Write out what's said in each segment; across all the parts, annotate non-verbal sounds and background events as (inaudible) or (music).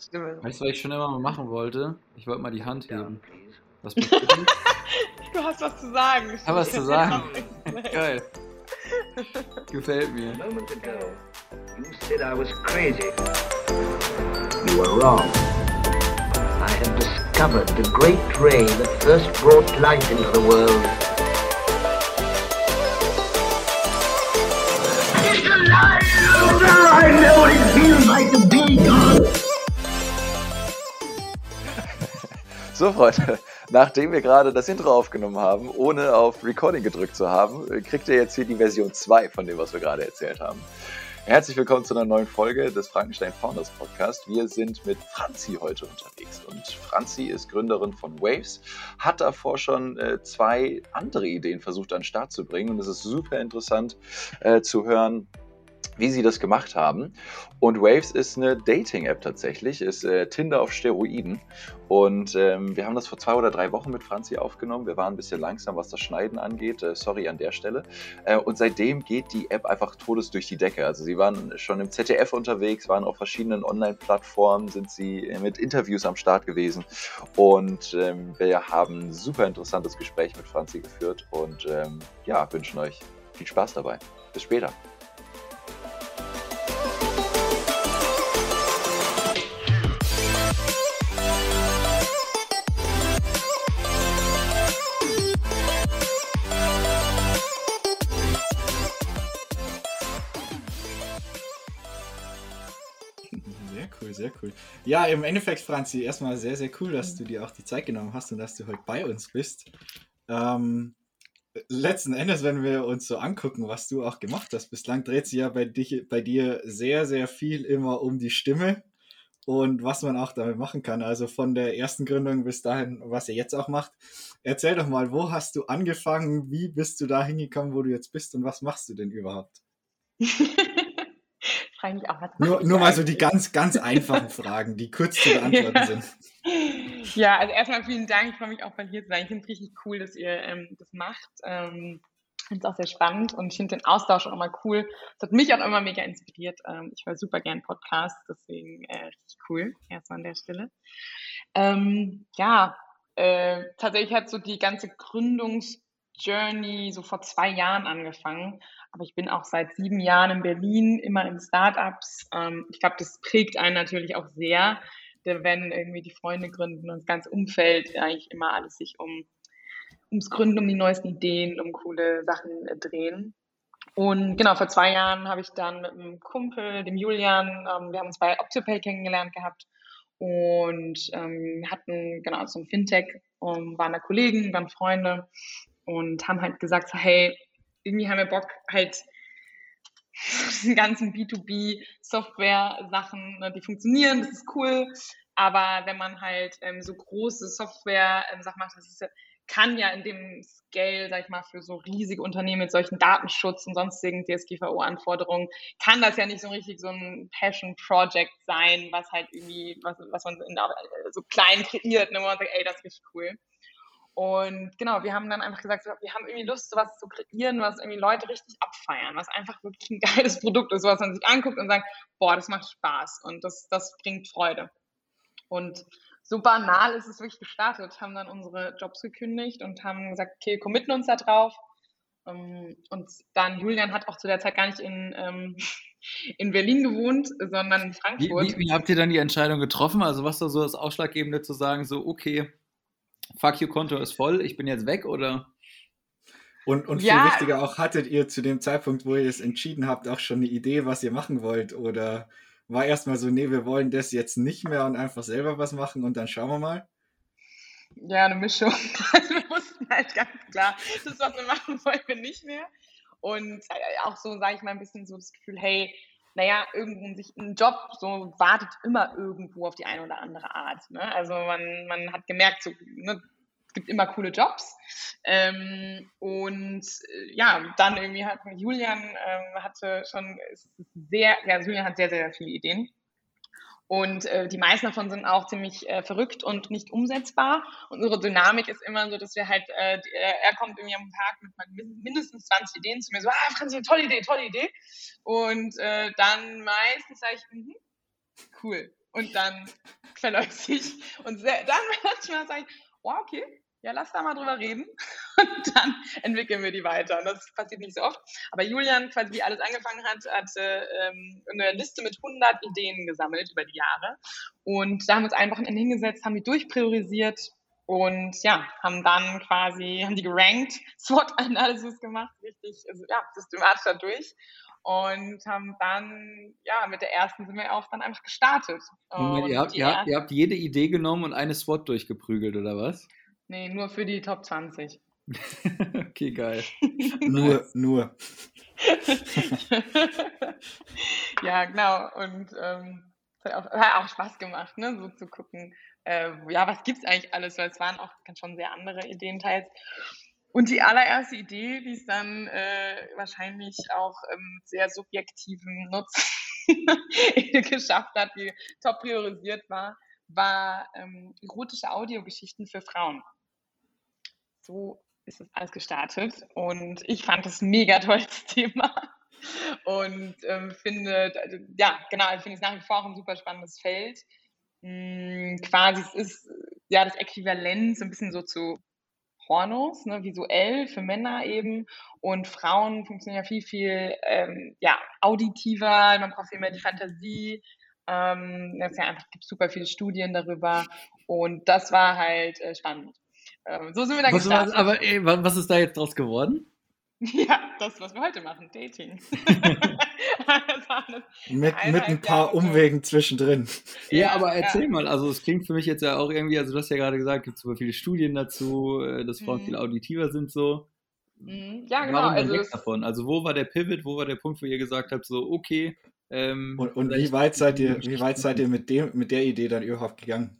Stimme. Weißt du, was ich schon immer mal machen wollte? Ich wollte mal die Hand heben. Was (laughs) du hast was zu sagen. Ich habe was zu sagen. (laughs) Geil. Gefällt mir. moment ago, you said I was crazy. You were wrong. I have discovered the great ray that first brought life into the world. It's alive! I know what it feels like to be God! So, Freunde, (laughs) nachdem wir gerade das Intro aufgenommen haben, ohne auf Recording gedrückt zu haben, kriegt ihr jetzt hier die Version 2 von dem, was wir gerade erzählt haben. Herzlich willkommen zu einer neuen Folge des Frankenstein Founders Podcast. Wir sind mit Franzi heute unterwegs und Franzi ist Gründerin von Waves, hat davor schon äh, zwei andere Ideen versucht an den Start zu bringen und es ist super interessant äh, zu hören, wie sie das gemacht haben. Und Waves ist eine Dating-App tatsächlich, ist äh, Tinder auf Steroiden. Und ähm, wir haben das vor zwei oder drei Wochen mit Franzi aufgenommen. Wir waren ein bisschen langsam, was das Schneiden angeht. Äh, sorry an der Stelle. Äh, und seitdem geht die App einfach todes durch die Decke. Also sie waren schon im ZDF unterwegs, waren auf verschiedenen Online-Plattformen, sind sie mit Interviews am Start gewesen. Und ähm, wir haben ein super interessantes Gespräch mit Franzi geführt und ähm, ja, wünschen euch viel Spaß dabei. Bis später. Sehr cool. Ja, im Endeffekt, Franzi, erstmal sehr, sehr cool, dass du dir auch die Zeit genommen hast und dass du heute bei uns bist. Ähm, letzten Endes, wenn wir uns so angucken, was du auch gemacht hast, bislang dreht sich ja bei, dich, bei dir sehr, sehr viel immer um die Stimme und was man auch damit machen kann. Also von der ersten Gründung bis dahin, was ihr jetzt auch macht. Erzähl doch mal, wo hast du angefangen? Wie bist du da hingekommen, wo du jetzt bist und was machst du denn überhaupt? (laughs) frage mich auch, was Nur, nur mal so die ganz, ganz einfachen Fragen, die kurz zu beantworten ja. sind. (laughs) Ja, also erstmal vielen Dank. Ich freue mich auch bei hier zu sein. Ich finde es richtig cool, dass ihr ähm, das macht. Ähm, finde es auch sehr spannend und ich finde den Austausch auch immer cool. Das hat mich auch immer mega inspiriert. Ähm, ich höre super gern Podcasts, deswegen äh, richtig cool. Erstmal an der Stelle. Ähm, ja, äh, tatsächlich hat so die ganze Gründungsjourney so vor zwei Jahren angefangen. Aber ich bin auch seit sieben Jahren in Berlin, immer in Startups. Ähm, ich glaube, das prägt einen natürlich auch sehr, wenn irgendwie die Freunde gründen und das ganze Umfeld eigentlich immer alles sich um ums Gründen, um die neuesten Ideen, um coole Sachen äh, drehen. Und genau, vor zwei Jahren habe ich dann mit einem Kumpel, dem Julian, ähm, wir haben uns bei Optopay kennengelernt gehabt und ähm, hatten genau so ein Fintech und waren da Kollegen, waren Freunde und haben halt gesagt, hey, irgendwie haben wir Bock, halt (laughs) diesen ganzen B2B-Software-Sachen, ne, die funktionieren, das ist cool. Aber wenn man halt ähm, so große Software-Sachen macht, das ist, kann ja in dem Scale, sag ich mal, für so riesige Unternehmen mit solchen Datenschutz und sonstigen DSGVO-Anforderungen, kann das ja nicht so richtig so ein Passion-Project sein, was halt irgendwie, was, was man in, so klein kreiert, ne, wo man sagt, ey, das ist richtig cool. Und genau, wir haben dann einfach gesagt, wir haben irgendwie Lust, sowas zu kreieren, was irgendwie Leute richtig abfeiern, was einfach wirklich ein (laughs) geiles Produkt ist, was man sich anguckt und sagt, boah, das macht Spaß und das, das bringt Freude. Und so banal ist es wirklich gestartet, haben dann unsere Jobs gekündigt und haben gesagt, okay, committen uns da drauf. Ähm, und dann, Julian hat auch zu der Zeit gar nicht in, ähm, (laughs) in Berlin gewohnt, sondern in Frankfurt. Wie, wie, wie habt ihr dann die Entscheidung getroffen? Also was war so das Ausschlaggebende zu sagen, so, okay, fuck you, Konto ist voll, ich bin jetzt weg oder? Und, und ja. viel wichtiger auch, hattet ihr zu dem Zeitpunkt, wo ihr es entschieden habt, auch schon eine Idee, was ihr machen wollt? Oder war erstmal so, nee, wir wollen das jetzt nicht mehr und einfach selber was machen und dann schauen wir mal? Ja, eine Mischung. Also (laughs) wir wussten halt ganz klar, das, was wir machen wollen, wir nicht mehr. Und äh, auch so, sage ich mal, ein bisschen so das Gefühl, hey, naja, irgendwo sich ein Job so wartet immer irgendwo auf die eine oder andere Art. Ne? Also man, man hat gemerkt, so, ne, es gibt immer coole Jobs. Ähm, und äh, ja, dann irgendwie hat Julian ähm, hatte schon sehr, ja, Julian hat sehr, sehr viele Ideen. Und äh, die meisten davon sind auch ziemlich äh, verrückt und nicht umsetzbar. Und unsere Dynamik ist immer so, dass wir halt, äh, äh er kommt irgendwie am Tag mit mindestens 20 Ideen zu mir, so, ah, Franzi, tolle Idee, tolle Idee. Und äh, dann meistens sage ich, mhm. cool. Und dann verläuft sich. Und sehr, dann (laughs) manchmal sage ich, oh, okay, ja, lass da mal drüber reden. (laughs) Und dann entwickeln wir die weiter. Und das passiert nicht so oft. Aber Julian, quasi wie alles angefangen hat, hatte ähm, eine Liste mit 100 Ideen gesammelt über die Jahre. Und da haben wir uns einfach hingesetzt, haben die durchpriorisiert und ja, haben dann quasi, haben die gerankt, (laughs) SWOT-Analysis gemacht, richtig, also ja, systematisch dadurch und haben dann, ja, mit der ersten sind wir auch dann einfach gestartet. Und ihr, habt, ihr, habt, ihr habt jede Idee genommen und eine SWOT durchgeprügelt, oder was? Nee, nur für die Top 20. (laughs) okay, geil. (laughs) nur, nur. (laughs) ja, genau. Und ähm, es hat auch, hat auch Spaß gemacht, ne, so zu gucken, äh, ja, was gibt es eigentlich alles, weil es waren auch schon sehr andere Ideen teils. Und die allererste Idee, die es dann äh, wahrscheinlich auch ähm, sehr subjektiven Nutzen geschafft hat, die top priorisiert war, war ähm, erotische Audiogeschichten für Frauen. So ist das alles gestartet und ich fand das mega tolles (laughs) Thema und ähm, finde, ja, genau, ich finde es nach wie vor auch ein super spannendes Feld. Hm, quasi, es ist ja das Äquivalent so ein bisschen so zu Pornos, ne, visuell für Männer eben. Und Frauen funktionieren ja viel, viel ähm, ja, auditiver, man braucht viel mehr die Fantasie. Ähm, das ja gibt super viele Studien darüber. Und das war halt äh, spannend. Ähm, so sind wir dann was, gestartet. Was, aber ey, was ist da jetzt draus geworden? (laughs) Ja, das, was wir heute machen, Dating. (laughs) (laughs) mit, mit ein paar Umwegen zwischendrin. Ja, ja aber erzähl ja. mal, also es klingt für mich jetzt ja auch irgendwie, also du hast ja gerade gesagt, es gibt super viele Studien dazu, äh, dass Frauen mhm. viel auditiver sind so. Mhm. Ja, genau. Warum also weg davon? Also wo war der Pivot, wo war der Punkt, wo ihr gesagt habt, so okay. Ähm, und, und wie weit seid ihr, wie weit seid ihr mit dem, mit der Idee dann überhaupt gegangen?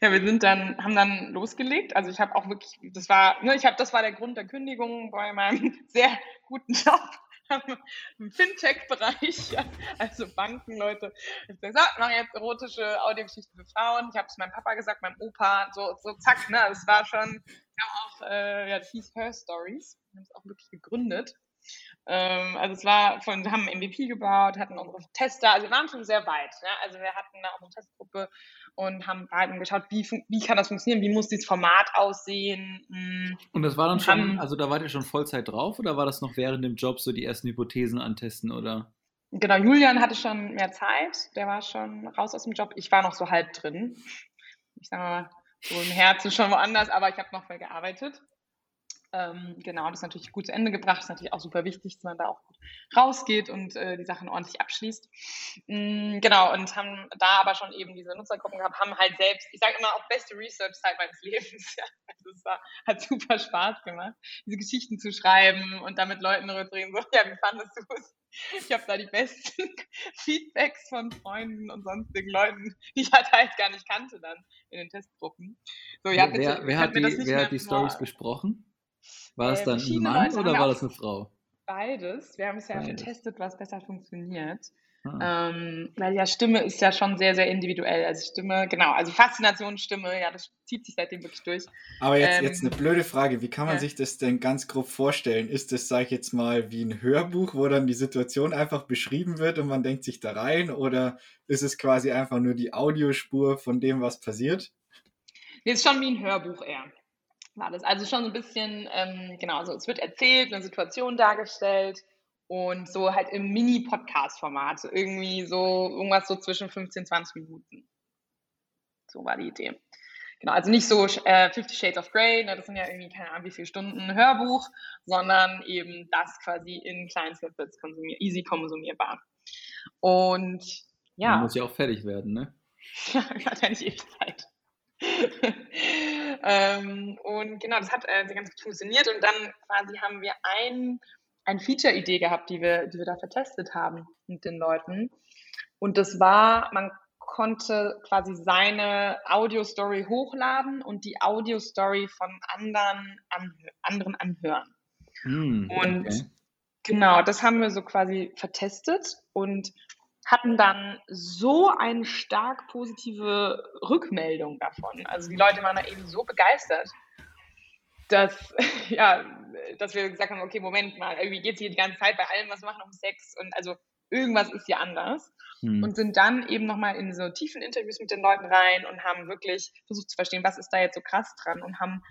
Ja, wir sind dann, haben dann losgelegt. Also ich habe auch wirklich, das war, ne, ich habe, das war der Grund der Kündigung bei meinem (laughs) sehr guten Job (laughs) im Fintech-Bereich, (laughs) also Bankenleute. Ich habe gesagt, mache jetzt erotische Audiogeschichten für Frauen. Ich habe es meinem Papa gesagt, meinem Opa, so, so zack, ne, das war schon, wir haben auch, äh, ja, das hieß Her Stories. Wir haben es auch wirklich gegründet. Ähm, also es war von, wir haben MVP gebaut, hatten unsere Tester, also wir waren schon sehr weit. Ne? Also wir hatten da eine Testgruppe und haben halt geschaut, wie, wie kann das funktionieren, wie muss dieses Format aussehen. Hm. Und das war dann schon, also da wart ihr schon Vollzeit drauf oder war das noch während dem Job so die ersten Hypothesen antesten oder? Genau, Julian hatte schon mehr Zeit, der war schon raus aus dem Job. Ich war noch so halb drin. Ich sag mal, so im Herzen schon woanders, aber ich habe noch mal gearbeitet. Ähm, genau, das ist natürlich gut zu Ende gebracht. Das ist natürlich auch super wichtig, dass man da auch gut rausgeht und äh, die Sachen ordentlich abschließt. Mm, genau, und haben da aber schon eben diese Nutzergruppen gehabt, haben halt selbst, ich sage immer, auch beste Research-Zeit meines Lebens. (laughs) Ja. Also es war, hat super Spaß gemacht, diese Geschichten zu schreiben und da mit Leuten darüber zu reden, so, ja, wie fandest du es? Ich habe da die besten (laughs) Feedbacks von Freunden und sonstigen Leuten, die ich halt, halt gar nicht kannte dann in den Testgruppen. So, ja, bitte, wer, wer hat die, wer hat die Stories besprochen? War es äh, dann ein Mann Leute oder war das eine Frau? Beides. Wir haben es ja Beides. getestet, was besser funktioniert. Ah. Ähm, weil ja Stimme ist ja schon sehr, sehr individuell. Also Stimme, genau, also Faszination, Stimme, ja, das zieht sich seitdem wirklich durch. Aber jetzt, ähm, jetzt eine blöde Frage, wie kann man ja. sich das denn ganz grob vorstellen? Ist das, sag ich jetzt mal, wie ein Hörbuch, wo dann die Situation einfach beschrieben wird und man denkt sich da rein? Oder ist es quasi einfach nur die Audiospur von dem, was passiert? Nee, ist schon wie ein Hörbuch eher war das. Also schon so ein bisschen, ähm, genau, also es wird erzählt, eine Situation dargestellt und so halt im Mini-Podcast-Format. Irgendwie so irgendwas so zwischen 15, 20 Minuten. So war die Idee. Genau, also nicht so äh, Fifty Shades of Grey, ne, das sind ja irgendwie keine Ahnung wie viele Stunden Hörbuch, sondern eben das quasi in kleinen Snippets konsumier easy konsumierbar. Und ja. Man muss ja auch fertig werden, ne? (laughs) ja, hat ja nicht ewig Zeit. (laughs) ähm, und genau, das hat äh, ganz gut funktioniert. Und dann quasi haben wir ein, ein Feature-Idee gehabt, die wir, die wir da vertestet haben mit den Leuten. Und das war, man konnte quasi seine Audio-Story hochladen und die Audio-Story von anderen, anhö anderen anhören. Mm, und okay. genau, das haben wir so quasi vertestet und hatten dann so eine stark positive Rückmeldung davon. Also die Leute waren da eben so begeistert, dass, (laughs) ja, dass wir gesagt haben, okay, Moment mal, irgendwie geht es hier die ganze Zeit bei allem, was wir machen, um Sex und also irgendwas ist hier anders. mhm. und sind dann eben nochmal in so tiefen Interviews mit den Leuten rein und haben wirklich versucht zu verstehen, was ist da jetzt so krass dran und haben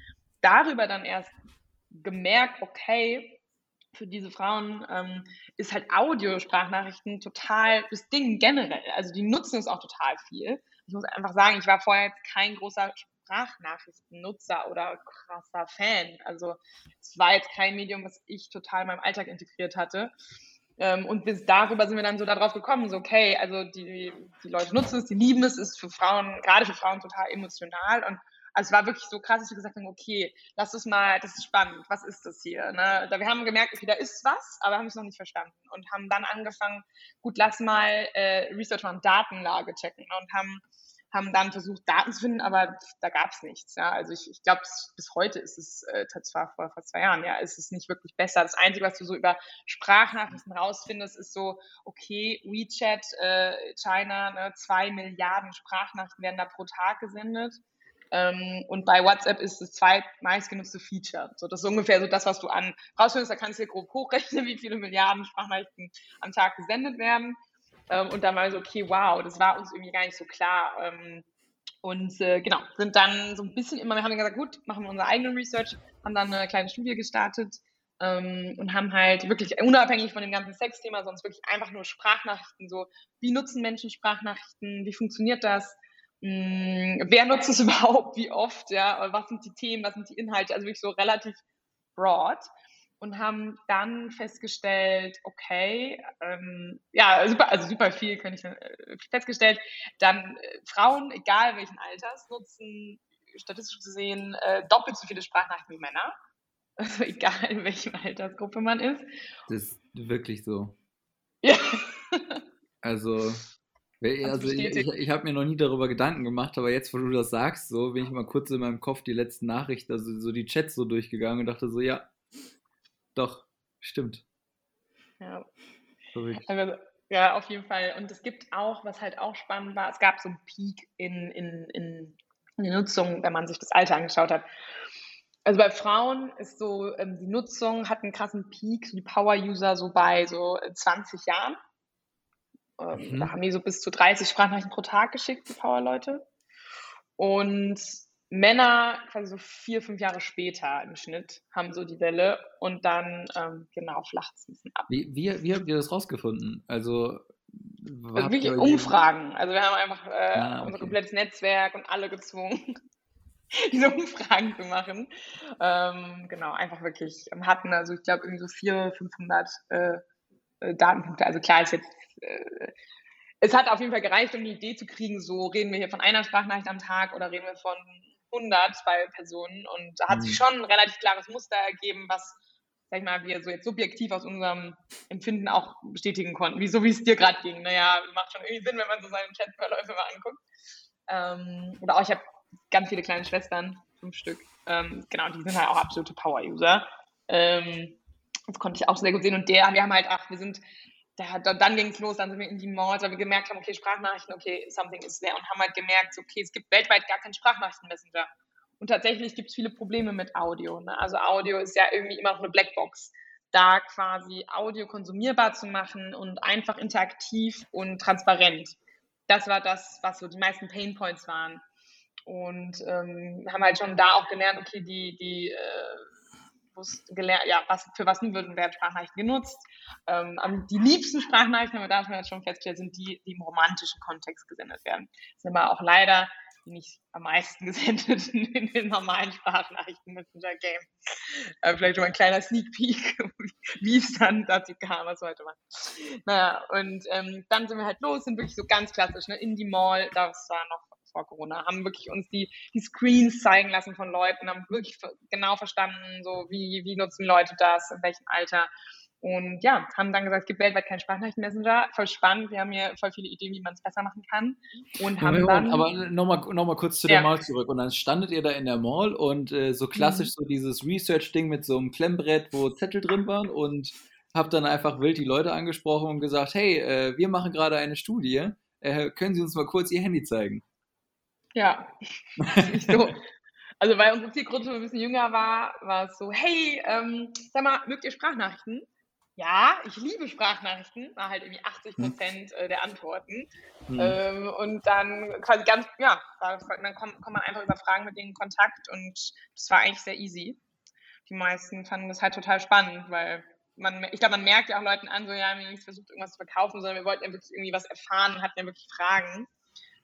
darüber dann erst gemerkt, okay, für diese Frauen ähm, ist halt Audiosprachnachrichten total das Ding generell. Also die nutzen es auch total viel. Ich muss einfach sagen, ich war vorher jetzt kein großer Sprachnachrichtennutzer oder krasser Fan. Also es war jetzt kein Medium, was ich total in meinem Alltag integriert hatte. Ähm, und bis darüber sind wir dann so darauf gekommen, so okay, also die, die Leute nutzen es, die lieben es, ist für Frauen, gerade für Frauen total emotional und also es war wirklich so krass, dass wir gesagt haben, okay, lass uns mal, das ist spannend, was ist das hier? Ne? Da wir haben gemerkt, okay, da ist was, aber haben es noch nicht verstanden und haben dann angefangen, gut, lass mal äh, Research und Datenlage checken ne? und haben haben dann versucht, Daten zu finden, aber da gab es nichts. Ja. Also ich, ich glaube, bis heute ist es, äh, zwar vor, vor zwei Jahren, ja, ist es nicht wirklich besser. Das Einzige, was du so über Sprachnachrichten rausfindest, ist so, okay, WeChat, äh, China, ne, zwei Milliarden Sprachnachrichten werden da pro Tag gesendet. Ähm, und bei WhatsApp ist das zweitmeistgenutzte Feature. So, das ist ungefähr so das, was du an rausfindest. Da kannst du dir grob hochrechnen, (laughs) wie viele Milliarden Sprachnachrichten am Tag gesendet werden. Ähm, und dann war so, okay, wow, das war uns irgendwie gar nicht so klar. Ähm, und äh, genau, sind dann so ein bisschen immer, wir haben gesagt, gut, machen wir unsere eigene Research, haben dann eine kleine Studie gestartet ähm, und haben halt wirklich unabhängig von dem ganzen Sexthema, sonst wirklich einfach nur Sprachnachrichten, so, wie nutzen Menschen Sprachnachrichten, wie funktioniert das, mh, hm, wer nutzt es (laughs) überhaupt, wie oft, ja, was sind die Themen, was sind die Inhalte, also wirklich so relativ broad und haben dann festgestellt, okay, ähm, ja, super, also super viel könnte ich äh, festgestellt, dann äh, Frauen, egal welchen Alters, nutzen statistisch gesehen äh, doppelt so viele Sprachnachrichten wie Männer. (laughs) Also egal in welchem Altersgruppe man ist. Das ist wirklich so. Ja. Also, also ich, ich, ich habe mir noch nie darüber Gedanken gemacht, aber jetzt, wo du das sagst, so bin ich mal kurz in meinem Kopf die letzten Nachrichten, also so die Chats so durchgegangen und dachte so, ja, doch, stimmt. Ja. Also, ja, auf jeden Fall. Und es gibt auch, was halt auch spannend war, es gab so einen Peak in, in, in, in der Nutzung, wenn man sich das Alter angeschaut hat. Also bei Frauen ist so, ähm, die Nutzung hat einen krassen Peak, die Power-User so bei so 20 äh, Jahren. Ähm, mhm. Da haben die so bis zu 30 Sprachnachrichten pro Tag geschickt, die Power-Leute. Und Männer quasi so vier, fünf Jahre später im Schnitt haben so die Welle und dann ähm, genau flacht es ein bisschen ab. Wie, wie, wie habt ihr das rausgefunden? Also, also wirklich Umfragen. Also wir haben einfach äh, ah, okay. unser komplettes Netzwerk und alle gezwungen, (laughs) diese Umfragen zu machen. Ähm, genau, einfach wirklich hatten also ich glaube irgendwie so 400, 500 äh, äh, Datenpunkte. Also klar ist jetzt äh, es hat auf jeden Fall gereicht, um eine Idee zu kriegen, so reden wir hier von einer Sprachnachricht am Tag oder reden wir von 100 bei Personen und da hat sich mhm. schon ein relativ klares Muster ergeben, was, sag ich mal, wir so jetzt subjektiv aus unserem Empfinden auch bestätigen konnten, wie so wie es dir gerade ging. Naja, macht schon irgendwie Sinn, wenn man so seine Chatverläufe mal anguckt. Ähm, oder auch, ich habe ganz viele kleine Schwestern, fünf Stück. Ähm, genau, die sind halt auch absolute Power-User. Ähm, das konnte ich auch sehr gut sehen. Und der, wir haben halt, ach, wir sind da, da, dann ging es los, dann sind wir in die Malls, weil wir gemerkt haben, okay, Sprachnachrichten, okay, something is there und haben halt gemerkt, okay, es gibt weltweit gar keinen Sprachnachrichten-Messenger. Und tatsächlich gibt es viele Probleme mit Audio. Ne? Also Audio ist ja irgendwie immer noch eine Blackbox. Da quasi Audio konsumierbar zu machen und einfach interaktiv und transparent. Das war das, was so die meisten Painpoints waren. Und ähm, haben halt schon da auch gelernt, okay, die, die äh, gelernt, ja, was, für was werden Sprachnachrichten genutzt. Ähm, die liebsten Sprachnachrichten, aber da haben wir jetzt schon festgestellt, sind die, die im romantischen Kontext gesendet werden. Das sind aber auch leider die nicht am meisten (laughs) gesendeten in den normalen Sprachnachrichten Messenger Game. Äh, vielleicht schon mal ein kleiner Sneak Peek, (laughs) wie es dann dazu kam, was heute war. Naja, und ähm, dann sind wir halt los, sind wirklich so ganz klassisch, ne, in die Mall, das war noch vor Corona, haben wirklich uns die, die Screens zeigen lassen von Leuten, haben wirklich genau verstanden, so wie, wie nutzen Leute das, in welchem Alter. Und ja, haben dann gesagt, es gibt weltweit keinen Sprachnachrichten-Messenger. Voll spannend. Wir haben hier voll viele Ideen, wie man es besser machen kann. Und haben ja, dann, aber nochmal noch mal kurz zu der Mall zurück. Und dann standet ihr da in der Mall und äh, so klassisch mhm. so dieses Research-Ding mit so einem Klemmbrett, wo Zettel drin waren und habt dann einfach wild die Leute angesprochen und gesagt, hey, äh, wir machen gerade eine Studie. Äh, können Sie uns mal kurz Ihr Handy zeigen? Ja, so. Also weil unsere Zielgruppe ein bisschen jünger war, war es so, hey, ähm, sag mal, mögt ihr Sprachnachrichten? ja, ich liebe Sprachnachrichten, war halt irgendwie 80 hm. Prozent hm. der Antworten. Hm. Ähm, und dann quasi ganz, ja, dann kommt, kommt man einfach über Fragen mit denen in Kontakt und das war eigentlich sehr easy. Die meisten fanden das halt total spannend, weil man, ich glaube, man merkt ja auch Leuten an, so, ja, wir haben nicht versucht, irgendwas zu verkaufen, sondern wir wollten ja wirklich irgendwie was erfahren und hatten ja wirklich Fragen.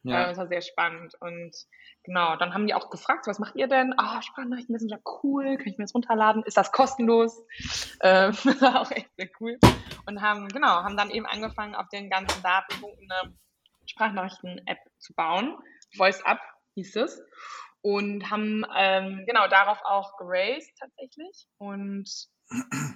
Ja. Äh, das war sehr spannend. Und genau, dann haben die auch gefragt, was macht ihr denn? Ah, oh, Sprachnachrichten Messenger, cool, kann ich mir das runterladen? Ist das kostenlos? (laughs) Ähm, (laughs) auch echt sehr cool. Und haben, genau, haben dann eben angefangen, auf den ganzen Datenpunkten eine Sprachnachrichten-App zu bauen. Voice Up hieß es. Und haben ähm, genau darauf auch geraced tatsächlich und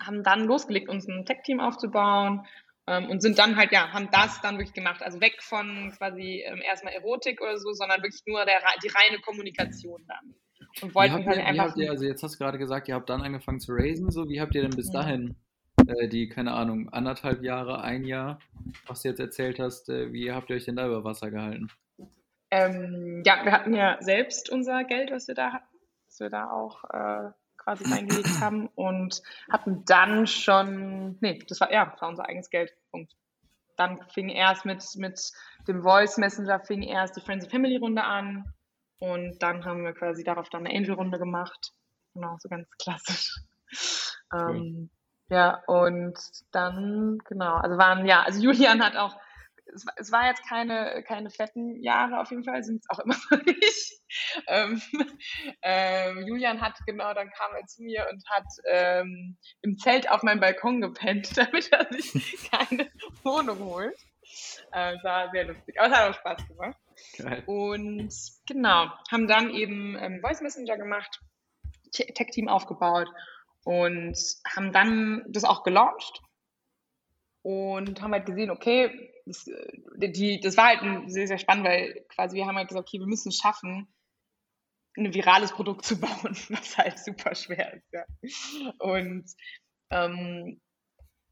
haben dann losgelegt, uns ein Tech-Team aufzubauen, und sind dann halt, ja, haben das dann wirklich gemacht. Also weg von quasi ähm, erstmal Erotik oder so, sondern wirklich nur der, die reine Kommunikation dann. Und wollten halt ihr, einfach. Ihr, also jetzt hast du gerade gesagt, ihr habt dann angefangen zu raisen, so wie habt ihr denn bis dahin äh, die, keine Ahnung, anderthalb Jahre, ein Jahr, was du jetzt erzählt hast, äh, wie habt ihr euch denn da über Wasser gehalten? Ähm, ja, wir hatten ja selbst unser Geld, was wir da hatten, was wir da auch äh, quasi reingelegt haben und hatten dann schon, nee, das war, ja, das war unser eigenes Geld. Punkt. Dann fing erst mit, mit dem Voice Messenger, fing erst die Friends and Family Runde an und dann haben wir quasi darauf dann eine Angel Runde gemacht. Genau, so ganz klassisch. Cool. Ähm, ja, und dann, genau, also waren, ja, also Julian hat auch es, es, war jetzt keine, keine fetten Jahre auf jeden Fall, sind es auch immer noch (laughs) nicht. Ähm, (laughs) ähm, Julian hat genau, dann kam er zu mir und hat ähm, im Zelt auf meinem Balkon gepennt, (laughs) damit er sich keine Wohnung holt. Äh, war sehr lustig, aber es hat auch Spaß gemacht. Geil. Und genau, haben dann eben ähm, Voice Messenger gemacht, Tech-Team aufgebaut und haben dann das auch gelauncht und haben halt gesehen, okay, das, äh, die, das war halt sehr, sehr spannend, weil quasi wir haben halt gesagt, okay, wir müssen es schaffen, ein virales Produkt zu (laughs) bauen, was halt super schwer ist. Ja. Und ähm,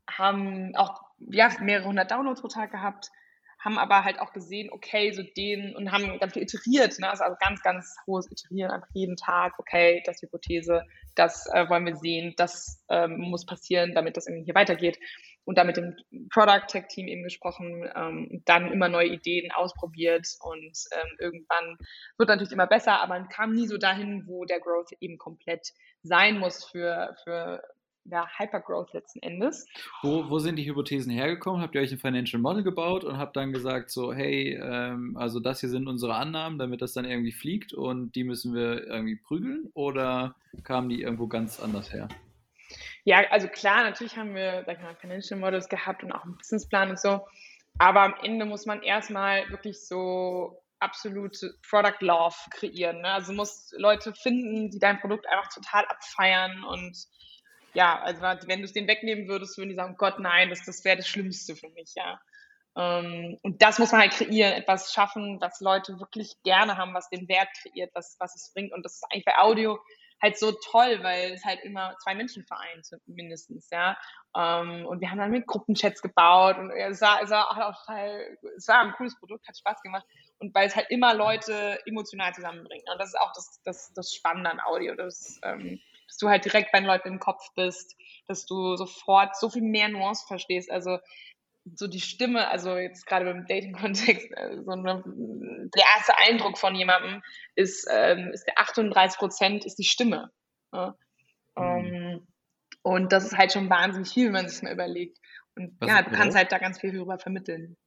haben auch ja, mehrere hundert Downloads pro Tag gehabt, haben aber halt auch gesehen, okay, so den und haben ganz viel iteriert, ne? also, also ganz, ganz hohes Iterieren einfach jeden Tag, okay, das Hypothese, das äh, wollen wir sehen, das ähm, muss passieren, damit das irgendwie hier weitergeht und dann mit dem Product Tech Team eben gesprochen, ähm, dann immer neue Ideen ausprobiert und ähm, irgendwann wird natürlich immer besser, aber man kam nie so dahin, wo der Growth eben komplett sein muss für, für ja, Hypergrowth letzten Endes. Wo, wo sind die Hypothesen hergekommen? Habt ihr euch ein Financial Model gebaut und habt dann gesagt, so, hey, ähm, also das hier sind unsere Annahmen, damit das dann irgendwie fliegt und die müssen wir irgendwie prügeln? Oder kamen die irgendwo ganz anders her? Ja, also klar, natürlich haben wir, sag ich mal, Financial Models gehabt und auch einen Businessplan und so. Aber am Ende muss man erstmal wirklich so absolute Product Love kreieren. Ne? Also muss Leute finden, die dein Produkt einfach total abfeiern und ja, also wenn du es denen wegnehmen würdest, würden die sagen, Gott, nein, das, das wäre das Schlimmste für mich, ja. Ähm, und das muss man halt kreieren, etwas schaffen, was Leute wirklich gerne haben, was den Wert kreiert, was, was es bringt. Und das ist eigentlich bei Audio halt so toll, weil es halt immer zwei Menschen vereint, mindestens, ja. Ähm, und wir haben dann mit Gruppenchats gebaut und es war, es war auch total, es war ein cooles Produkt, hat Spaß gemacht. Und weil es halt immer Leute emotional zusammenbringt. Und das ist auch das, das, das Spannende an Audio, dass, ähm, dass du halt direkt bei den Leuten im Kopf bist, dass du sofort so viel mehr Nuance verstehst. Also so die Stimme, also jetzt gerade beim Dating-Kontext, äh, so eine, der erste Eindruck von jemandem ist, ähm, ist der 38 Prozent ist die Stimme. Ja? Mhm. Um, und das ist halt schon wahnsinnig viel, wenn man sich mal überlegt. Und Was ja, du kannst halt da ganz viel darüber vermitteln.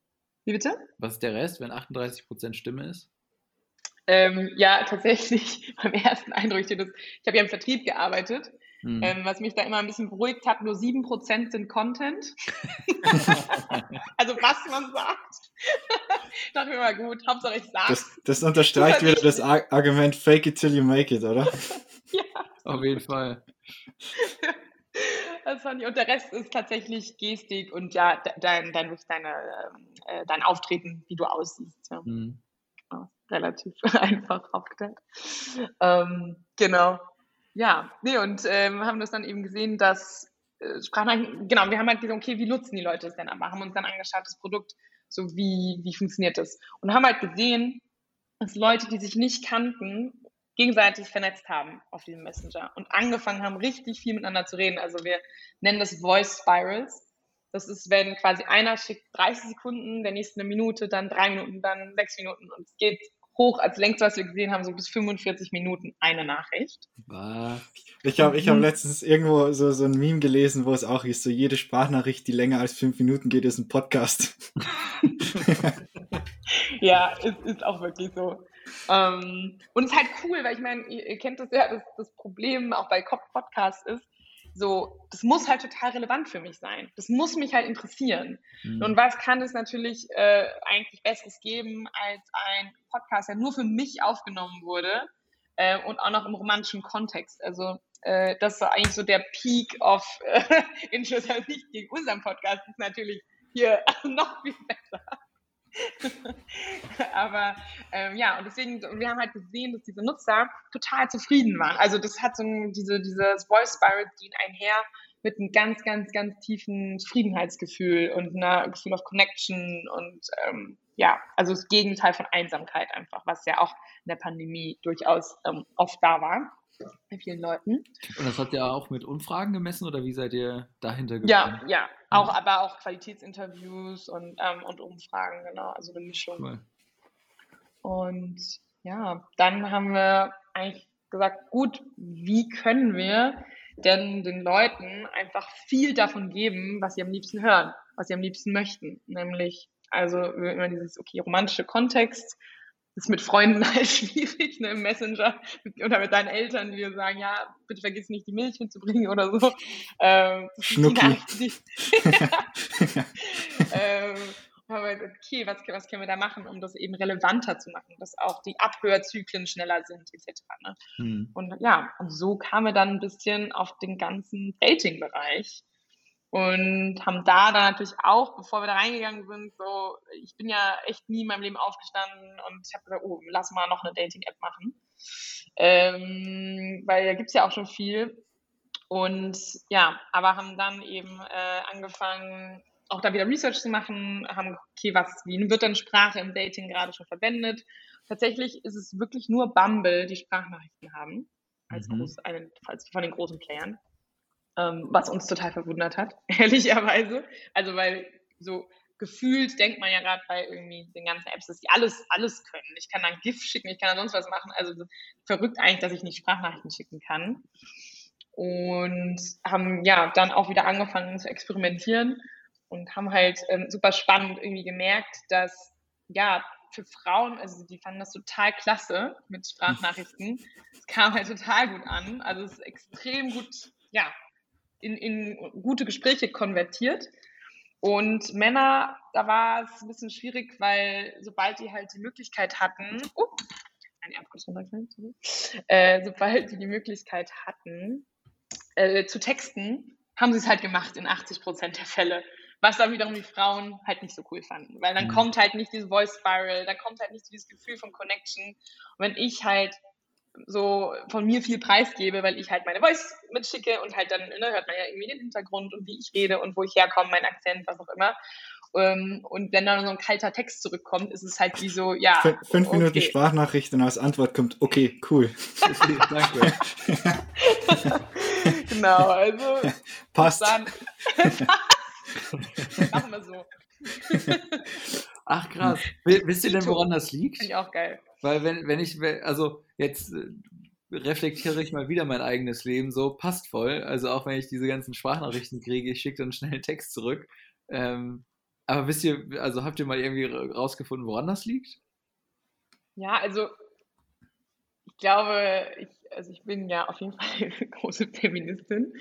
Wie bitte? Was ist der Rest, wenn 38 Prozent Stimme ist? Ähm, ja, tatsächlich (laughs) beim ersten Eindruck. Ich, ich habe ja im Vertrieb gearbeitet Mhm. Ähm, was mich da immer ein bisschen beruhigt hat, nur 7% sind Content. (laughs) also was man sagt. (laughs) dachte mir mal gut, Hauptsache ich sage. Das, das unterstreicht wieder das Argument Fake it till you make it, oder? (laughs) ja. Auf jeden Fall. Das fand ich. Und der Rest ist tatsächlich Gestik und ja, dein, dein, deine, äh, dein Auftreten, wie du aussiehst. Ja. Mhm. Ja, relativ einfach aufgeteilt. Ähm, genau. Ja, nee, und ähm, haben das dann eben gesehen, dass äh, Sprachnachrichten, genau, wir haben halt gesehen, okay, wie nutzen die Leute es denn aber, haben uns dann angeschaut, das Produkt, so wie, wie funktioniert das? Und haben halt gesehen, dass Leute, die sich nicht kannten, gegenseitig vernetzt haben auf diesem Messenger und angefangen haben, richtig viel miteinander zu reden. Also wir nennen das Voice Spirals. Das ist, wenn quasi einer schickt 30 Sekunden, der nächste eine Minute, dann drei Minuten, dann sechs Minuten. Und es geht hoch, als längst, was wir gesehen haben, so bis 45 Minuten eine Nachricht. Ich habe ich hab mhm. letztens irgendwo so, so ein Meme gelesen, wo es auch ist, so jede Sprachnachricht, die länger als fünf Minuten geht, ist ein Podcast. (laughs) ja, ist, ist auch wirklich so. Ähm, und es ist halt cool, weil ich meine, ihr, ihr kennt das ja, das, das Problem auch bei Podcasts ist, so, das muss halt total relevant für mich sein. Das muss mich halt interessieren. Mhm. Und was kann es natürlich äh, eigentlich Besseres geben als ein Podcast, der nur für mich aufgenommen wurde äh, und auch noch im romantischen Kontext. Also äh, das ist eigentlich so der Peak of äh, (laughs) Interest, also nicht gegen unseren Podcast, ist natürlich hier (laughs) noch viel besser. (laughs) Aber ähm, ja, und deswegen, wir haben halt gesehen, dass diese Nutzer total zufrieden waren. Also das hat so ein, diese, dieses Voice Spirit ging einher mit einem ganz, ganz, ganz tiefen Zufriedenheitsgefühl und einem Gefühl of Connection und ähm, ja, also das Gegenteil von Einsamkeit einfach, was ja auch in der Pandemie durchaus ähm, oft da war bei vielen Leuten. Und das habt ihr auch mit Umfragen gemessen oder wie seid ihr dahinter gekommen? Ja, ja, auch, aber auch Qualitätsinterviews und, ähm, und Umfragen, genau, also eine Mischung. Cool. Und ja, dann haben wir eigentlich gesagt, gut, wie können wir denn den Leuten einfach viel davon geben, was sie am liebsten hören, was sie am liebsten möchten, nämlich also immer dieses, okay, romantische Kontext, ist mit Freunden (laughs) halt schwierig, ne, im Messenger oder mit deinen Eltern, die dir sagen, ja, bitte vergiss nicht, die Milch mitzubringen oder so. Ähm, Schnucki. (laughs) (laughs) ähm, aber okay, was, was können wir da machen, um das eben relevanter zu machen, dass auch die Abhörzyklen schneller sind, etc. Ne? Hm. Und ja, und so kamen wir dann ein bisschen auf den ganzen Dating-Bereich und haben da dann natürlich auch, bevor wir da reingegangen sind, so, ich bin ja echt nie in meinem Leben aufgestanden und ich habe gesagt, oh, lass mal noch eine Dating-App machen. Ähm, weil da gibt's ja auch schon viel. Und ja, aber haben dann eben äh, angefangen, auch da wieder Research zu machen, haben, okay, was, wie wird denn Sprache im Dating gerade schon verwendet? Tatsächlich ist es wirklich nur Bumble, die Sprachnachrichten haben, als, mhm. groß, eine, als von den großen Playern ähm, was uns total verwundert hat, (laughs) ehrlicherweise. Also weil so gefühlt denkt man ja gerade bei irgendwie den ganzen Apps, dass die alles, alles können. Ich kann dann GIF schicken, ich kann dann sonst was machen. Also verrückt eigentlich, dass ich nicht Sprachnachrichten schicken kann. Und haben ja dann auch wieder angefangen zu experimentieren und haben halt ähm, super spannend irgendwie gemerkt, dass ja für Frauen, also die fanden das total klasse mit Sprachnachrichten. (laughs) Es kam halt total gut an. Also es ist extrem gut, ja, in, in gute Gespräche konvertiert. Und Männer, da war es ein bisschen schwierig, weil sobald die halt die Möglichkeit hatten, oh, ein AirPods äh, sobald die die Möglichkeit hatten, äh, zu texten, haben sie es halt gemacht in 80 Prozent der Fälle. Was dann wiederum die Frauen halt nicht so cool fanden. Weil dann mhm. kommt halt nicht diese Voice Spiral, dann kommt halt nicht dieses Gefühl von Connection. Und wenn ich halt so von mir viel preisgebe, weil ich halt meine Voice mitschicke und halt dann ne, hört man ja irgendwie den Hintergrund und wie ich rede und wo ich herkomme, mein Akzent, was auch immer. Ähm, und wenn dann so ein kalter Text zurückkommt, ist es halt wie so, ja. F fünf okay. Minuten Sprachnachricht und als Antwort kommt, okay, cool. (laughs) Danke. (laughs) genau, also. (laughs) Passt. Dann machen wir so. Ach krass. Wisst ihr denn, woran das liegt? Finde ich auch geil. Weil wenn, wenn ich, also jetzt äh, reflektiere ich mal wieder mein eigenes Leben so, passt voll. Also auch wenn ich diese ganzen Sprachnachrichten kriege, ich schicke dann schnell einen Text zurück. Ähm, aber wisst ihr, also habt ihr mal irgendwie rausgefunden, woran das liegt? Ja, also ich glaube, ich, also ich bin ja auf jeden (laughs) Fall eine große Feministin.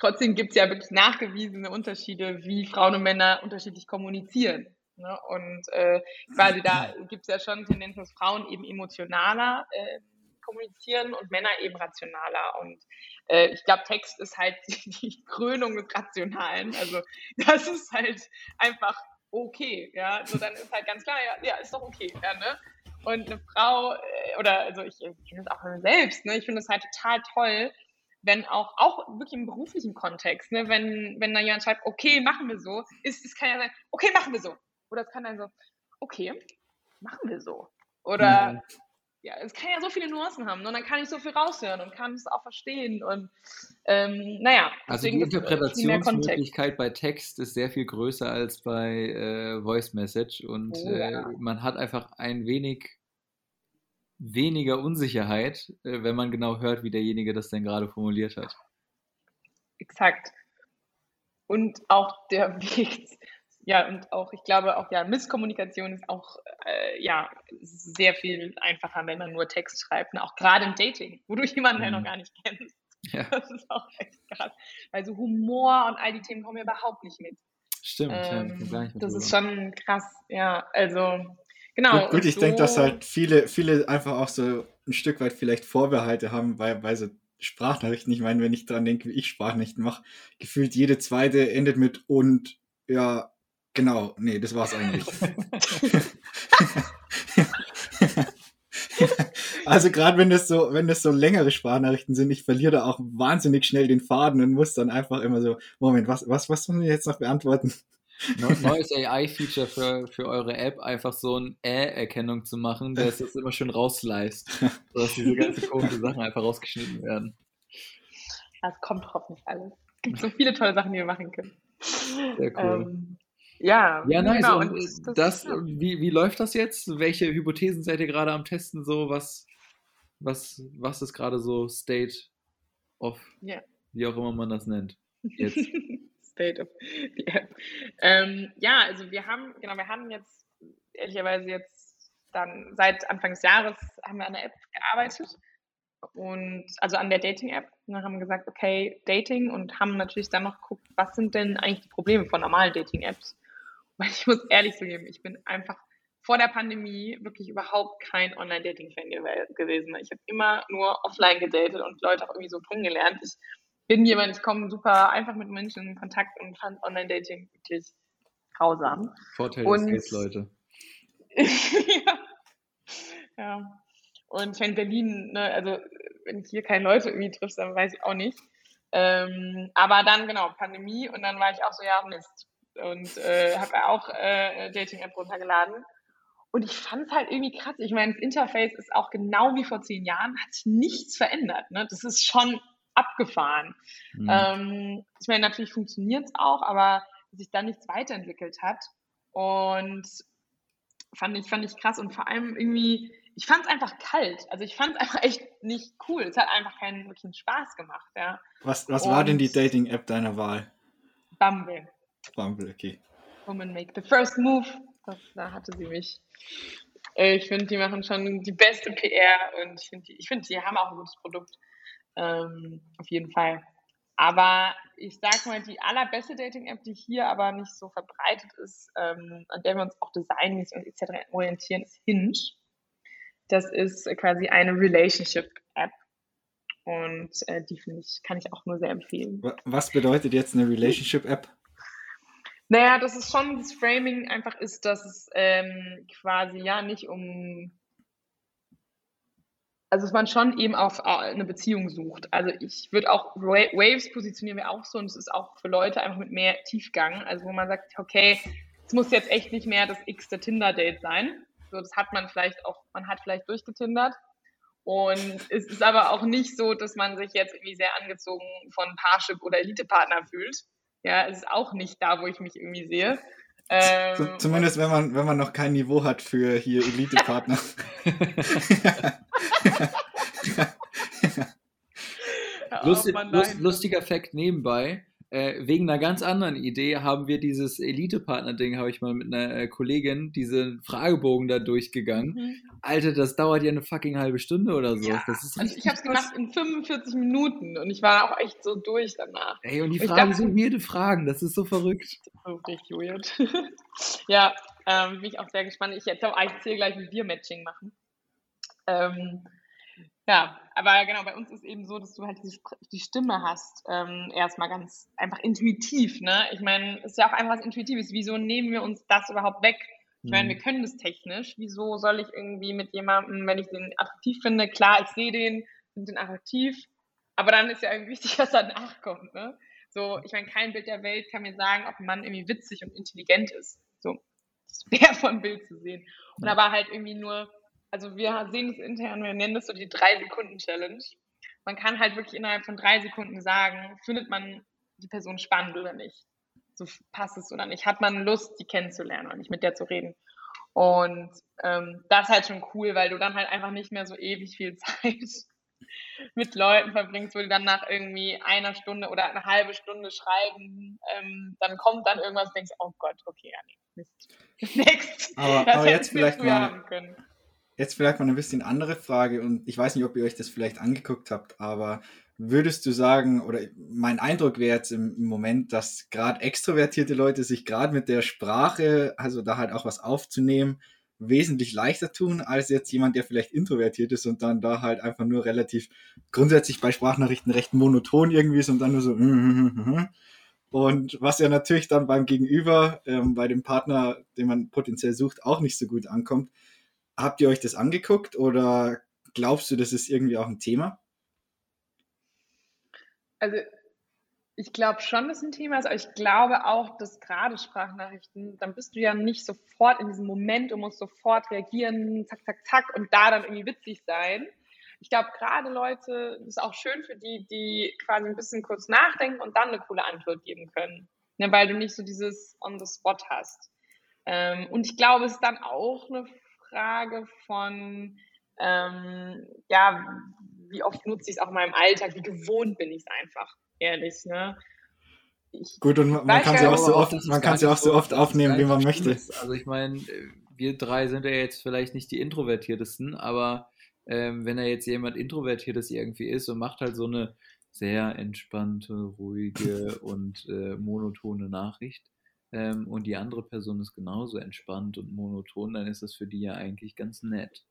Trotzdem gibt es ja wirklich nachgewiesene Unterschiede, wie Frauen und Männer unterschiedlich kommunizieren. Ne? Und äh, quasi da gibt es ja schon Tendenzen, dass Frauen eben emotionaler äh, kommunizieren und Männer eben rationaler. Und äh, ich glaube, Text ist halt (laughs) die Krönung des Rationalen. Also das ist halt einfach okay. Ja, so dann ist halt ganz klar, ja, ja ist doch okay. Ja, ne? Und eine Frau, äh, oder also ich, ich finde das auch selbst, ne? ich finde es halt total toll, wenn auch, auch wirklich im beruflichen Kontext, ne, wenn, wenn da jemand schreibt, okay, machen wir so, ist, es kann ja sein, okay, machen wir so. Oder es kann dann so, okay, machen wir so. Oder, ja, es kann ja so viele Nuancen haben. Und dann kann ich so viel raushören und kann es auch verstehen. Und ähm, naja. Also die Interpretationsmöglichkeit bei Text ist sehr viel größer als bei äh, Voice Message. Und oh, ja. äh, man hat einfach ein wenig weniger Unsicherheit, äh, wenn man genau hört, wie derjenige das denn gerade formuliert hat. Exakt. Und auch der (laughs) Weg ja, und auch, ich glaube auch, ja, Misskommunikation ist auch, äh, ja, sehr viel einfacher, wenn man nur Text schreibt. Ne? Auch gerade im Dating, wo du jemanden mhm. halt noch mhm. gar nicht kennst. Ja. (laughs) Das ist auch echt krass. Also Humor und all die Themen kommen mir überhaupt nicht mit. Stimmt, ähm, ja, das ist schon krass, ja, also genau. Gut, gut ich so denke, dass halt viele, viele einfach auch so ein Stück weit vielleicht Vorbehalte haben, weil, weil so Sprachnachrichten, ich meine, wenn ich dran denke, wie ich Sprachnachrichten mache, gefühlt jede zweite endet mit und ja, Genau, nee, das war's eigentlich. (laughs) also gerade wenn das so, wenn das so längere Sprachnachrichten sind, ich verliere da auch wahnsinnig schnell den Faden und muss dann einfach immer so, Moment, was, was, was müssen wir jetzt noch beantworten? Neues AI-Feature für, für eure App, einfach so ein Ä-Erkennung zu machen, dass das immer schön raussliced, sodass diese ganzen komischen Sachen einfach rausgeschnitten werden. Das kommt hoffentlich alles. Es gibt so viele tolle Sachen, die wir machen können. Sehr cool. Ähm, ja, ja nice. Genau. Und, und das, das ja. wie, wie läuft das jetzt? Welche Hypothesen seid ihr gerade am Testen? So, was, was, was ist gerade so State of, ja. wie auch immer man das nennt? Jetzt. (laughs) State of the App. Ähm, ja, also wir haben, genau, wir haben jetzt ehrlicherweise jetzt dann seit Anfang des Jahres haben wir an der App gearbeitet und also an der Dating-App. Und dann haben wir gesagt, okay, Dating und haben natürlich dann noch geguckt, was sind denn eigentlich die Probleme von normalen Dating-Apps? Weil ich muss ehrlich zugeben, ich bin einfach vor der Pandemie wirklich überhaupt kein Online-Dating-Fan gewesen. Ich habe immer nur offline gedatet und Leute auch irgendwie so kennengelernt. Ich bin jemand, ich komme super einfach mit Menschen in Kontakt und fand Online-Dating wirklich grausam. Vorteil und, des Leute. ja. (laughs) ja. Und ich in Berlin, ne, also wenn ich hier keine Leute irgendwie triffst, dann weiß ich auch nicht. Ähm, aber dann, genau, Pandemie und dann war ich auch so, ja, Mist und äh, habe auch äh, Dating-App runtergeladen. Und ich fand es halt irgendwie krass. Ich meine, das Interface ist auch genau wie vor zehn Jahren, hat sich nichts verändert. Ne? Das ist schon abgefahren. Mhm. Ähm, ich meine, natürlich funktioniert es auch, aber sich da nichts weiterentwickelt hat. Und fand ich, fand ich krass und vor allem irgendwie, ich fand es einfach kalt. Also ich fand es (laughs) einfach echt nicht cool. Es hat einfach keinen wirklichen Spaß gemacht. Ja. Was, was war denn die Dating-App deiner Wahl? Bumble. Bumble, okay. Woman make the first move. Das, da hatte sie mich. Ich finde, die machen schon die beste PR und ich finde, ich find, die haben auch ein gutes Produkt. Ähm, auf jeden Fall. Aber ich sag mal, die allerbeste Dating-App, die hier aber nicht so verbreitet ist, ähm, an der wir uns auch designmäßig und etc. orientieren, ist Hinge. Das ist quasi eine Relationship-App. Und äh, die finde ich, kann ich auch nur sehr empfehlen. Was bedeutet jetzt eine Relationship-App? Naja, dass es schon das Framing einfach ist, dass es ähm, quasi ja nicht um. Also, dass man schon eben auf äh, eine Beziehung sucht. Also, ich würde auch Waves positionieren wir auch so und es ist auch für Leute einfach mit mehr Tiefgang. Also, wo man sagt, okay, es muss jetzt echt nicht mehr das x-te Tinder-Date sein. So, das hat man vielleicht auch, man hat vielleicht durchgetindert. Und es ist aber auch nicht so, dass man sich jetzt irgendwie sehr angezogen von Parship oder Elite-Partner fühlt. Ja, es ist auch nicht da, wo ich mich irgendwie sehe. (laughs) Ähm, Zumindest wenn man, wenn man noch kein Niveau hat für hier Elite-Partner. (laughs) Lustig, (laughs) lustiger Fakt nebenbei. Äh, wegen einer ganz anderen Idee haben wir dieses Elite-Partner-Ding, habe ich mal mit einer äh, Kollegin diesen Fragebogen da durchgegangen. Mhm. Alter, das dauert ja eine fucking halbe Stunde oder so. Ja. Das ist also ich habe es gemacht in 45 Minuten und ich war auch echt so durch danach. Ey, und die und Fragen sind weirde Fragen, das ist so verrückt. Ist richtig weird. (laughs) ja, ähm, bin ich auch sehr gespannt. Ich eigentlich gleich ein Bier-Matching machen. Ähm, ja, aber genau, bei uns ist eben so, dass du halt die, die Stimme hast, ähm, erstmal ganz einfach intuitiv, ne? Ich meine, es ist ja auch einfach was Intuitives. Wieso nehmen wir uns das überhaupt weg? Ich meine, wir mhm. können das technisch. Wieso soll ich irgendwie mit jemandem, wenn ich den attraktiv finde, klar, ich sehe den, finde den attraktiv, aber dann ist ja irgendwie (laughs) wichtig, was danach kommt, ne? So, ich meine, kein Bild der Welt kann mir sagen, ob ein Mann irgendwie witzig und intelligent ist. So, das (laughs) wäre von Bild zu sehen. Und aber halt irgendwie nur also wir sehen es intern, wir nennen das so die Drei-Sekunden-Challenge. Man kann halt wirklich innerhalb von drei Sekunden sagen, findet man die Person spannend oder nicht. So passt es oder nicht. Hat man Lust, die kennenzulernen und nicht mit der zu reden. Und ähm, das ist halt schon cool, weil du dann halt einfach nicht mehr so ewig viel (laughs) Zeit mit Leuten verbringst, wo die dann nach irgendwie einer Stunde oder eine halbe Stunde schreiben, ähm, dann kommt dann irgendwas und denkst, oh Gott, okay, ja, nee, Mist. (laughs) Next. Aber, aber jetzt vielleicht mal, jetzt vielleicht mal ein bisschen andere Frage und ich weiß nicht, ob ihr euch das vielleicht angeguckt habt, aber würdest du sagen, oder mein Eindruck wäre jetzt im, im Moment, dass gerade extrovertierte Leute sich gerade mit der Sprache, also da halt auch was aufzunehmen, wesentlich leichter tun, als jetzt jemand, der vielleicht introvertiert ist und dann da halt einfach nur relativ grundsätzlich bei Sprachnachrichten recht monoton irgendwie ist und dann nur so. (laughs) Und was ja natürlich dann beim Gegenüber, ähm, bei dem Partner, den man potenziell sucht, auch nicht so gut ankommt. Habt ihr euch das angeguckt oder glaubst du, das ist irgendwie auch ein Thema? Also ich glaube schon, dass ein Thema ist, aber ich glaube auch, dass gerade Sprachnachrichten, dann bist du ja nicht sofort in diesem Moment und musst sofort reagieren, zack, zack, zack, und da dann irgendwie witzig sein. Ich glaube, gerade Leute, das ist auch schön für die, die quasi ein bisschen kurz nachdenken und dann eine coole Antwort geben können. Ne, weil du nicht so dieses on the spot hast. Ähm, und ich glaube, es ist dann auch eine Frage von, ähm, ja, wie oft nutze ich es auch in meinem Alltag, wie gewohnt bin ich es einfach, ehrlich, ne? Ich Gut, und man, kann es ja auch so oft, man kann ja auch so oft aufnehmen, wie man möchte. Also ich meine, wir drei sind ja jetzt vielleicht nicht die introvertiertesten, aber ähm, wenn er jetzt jemand introvertiertes irgendwie ist und macht halt so eine sehr entspannte, ruhige und äh, monotone Nachricht ähm, und die andere Person ist genauso entspannt und monoton, dann ist das für die ja eigentlich ganz nett.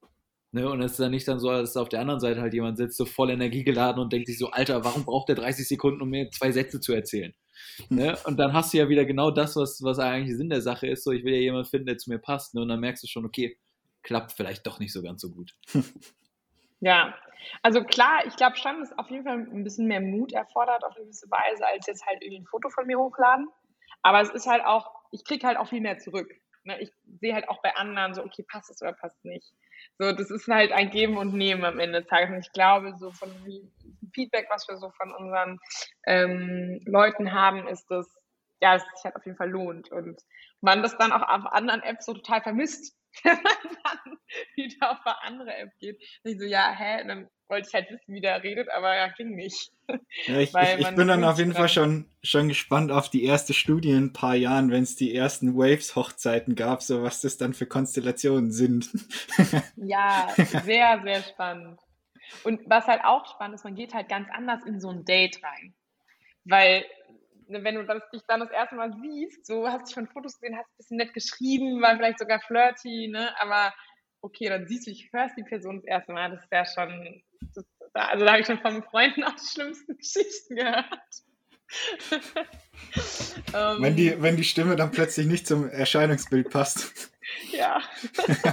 Ne, und es ist dann nicht dann so, dass auf der anderen Seite halt jemand sitzt, so voll energiegeladen und denkt sich so, Alter, warum braucht der 30 Sekunden, um mir zwei Sätze zu erzählen? Ne? (laughs) Und dann hast du ja wieder genau das, was, was eigentlich Sinn der Sache ist. So, ich will ja jemanden finden, der zu mir passt. Ne? Und dann merkst du schon, okay, klappt vielleicht doch nicht so ganz so gut. (laughs) Ja, also klar, ich glaube schon, dass auf jeden Fall ein bisschen mehr Mut erfordert auf eine gewisse Weise, als jetzt halt irgendwie ein Foto von mir hochladen. Aber es ist halt auch, ich kriege halt auch viel mehr zurück. Ne? Ich sehe halt auch bei anderen so, okay, passt es oder passt nicht. So, das ist halt ein Geben und Nehmen am Ende des Tages. Und ich glaube, so von Feedback, was wir so von unseren ähm, Leuten haben, ist das, ja, es sich halt auf jeden Fall lohnt. Und man das dann auch auf anderen Apps so total vermisst, (laughs) wenn man dann (laughs) wieder auf eine andere App geht. Und ich so, ja, hä? Und dann wollte ich halt wissen, wie der redet, aber ja, ging nicht. (laughs) Ja, ich, ich, bin dann auf jeden Fall schon, schon gespannt auf die erste Studie in ein paar Jahren, wenn es die ersten Waves-Hochzeiten gab, so was das dann für Konstellationen sind. (laughs) Ja, sehr, sehr spannend. Und was halt auch spannend ist, man geht halt ganz anders in so ein Date rein. Weil ne, wenn du das, dich dann das erste Mal siehst, so hast du schon Fotos gesehen, hast ein bisschen nett geschrieben, war vielleicht sogar flirty, ne? Aber okay, dann siehst du, ich hörst die Person das erste Mal, das ist ja schon, das, also da habe ich schon von Freunden (laughs) auch die schlimmsten Geschichten gehört. (laughs) wenn, die, wenn die Stimme dann plötzlich nicht zum Erscheinungsbild passt. Ja. (laughs)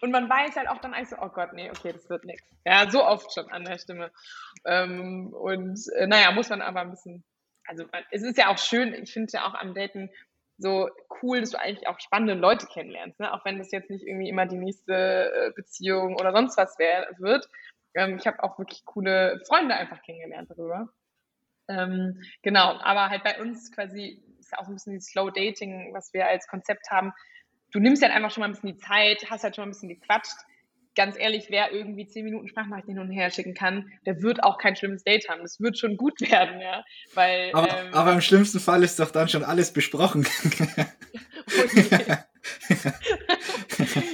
und man weiß halt auch dann eigentlich so, oh Gott, nee, okay, das wird nichts. Ja, so oft schon an der Stimme. Ähm, und äh, naja, muss man aber ein bisschen, also es ist ja auch schön, ich finde ja auch am Daten so cool, dass du eigentlich auch spannende Leute kennenlernst, ne? auch wenn das jetzt nicht irgendwie immer die nächste äh, Beziehung oder sonst was wär, wird. Ähm, ich habe auch wirklich coole Freunde einfach kennengelernt darüber. Ähm, genau, aber halt bei uns quasi ist auch ein bisschen die Slow Dating, was wir als Konzept haben. Du nimmst halt einfach schon mal ein bisschen die Zeit, hast halt schon mal ein bisschen gequatscht. Ganz ehrlich, wer irgendwie zehn Minuten Sprachnachricht hin und her schicken kann, der wird auch kein schlimmes Date haben. Das wird schon gut (laughs) werden, ja. Weil, aber, ähm, aber im schlimmsten Fall ist doch dann schon alles besprochen. (laughs)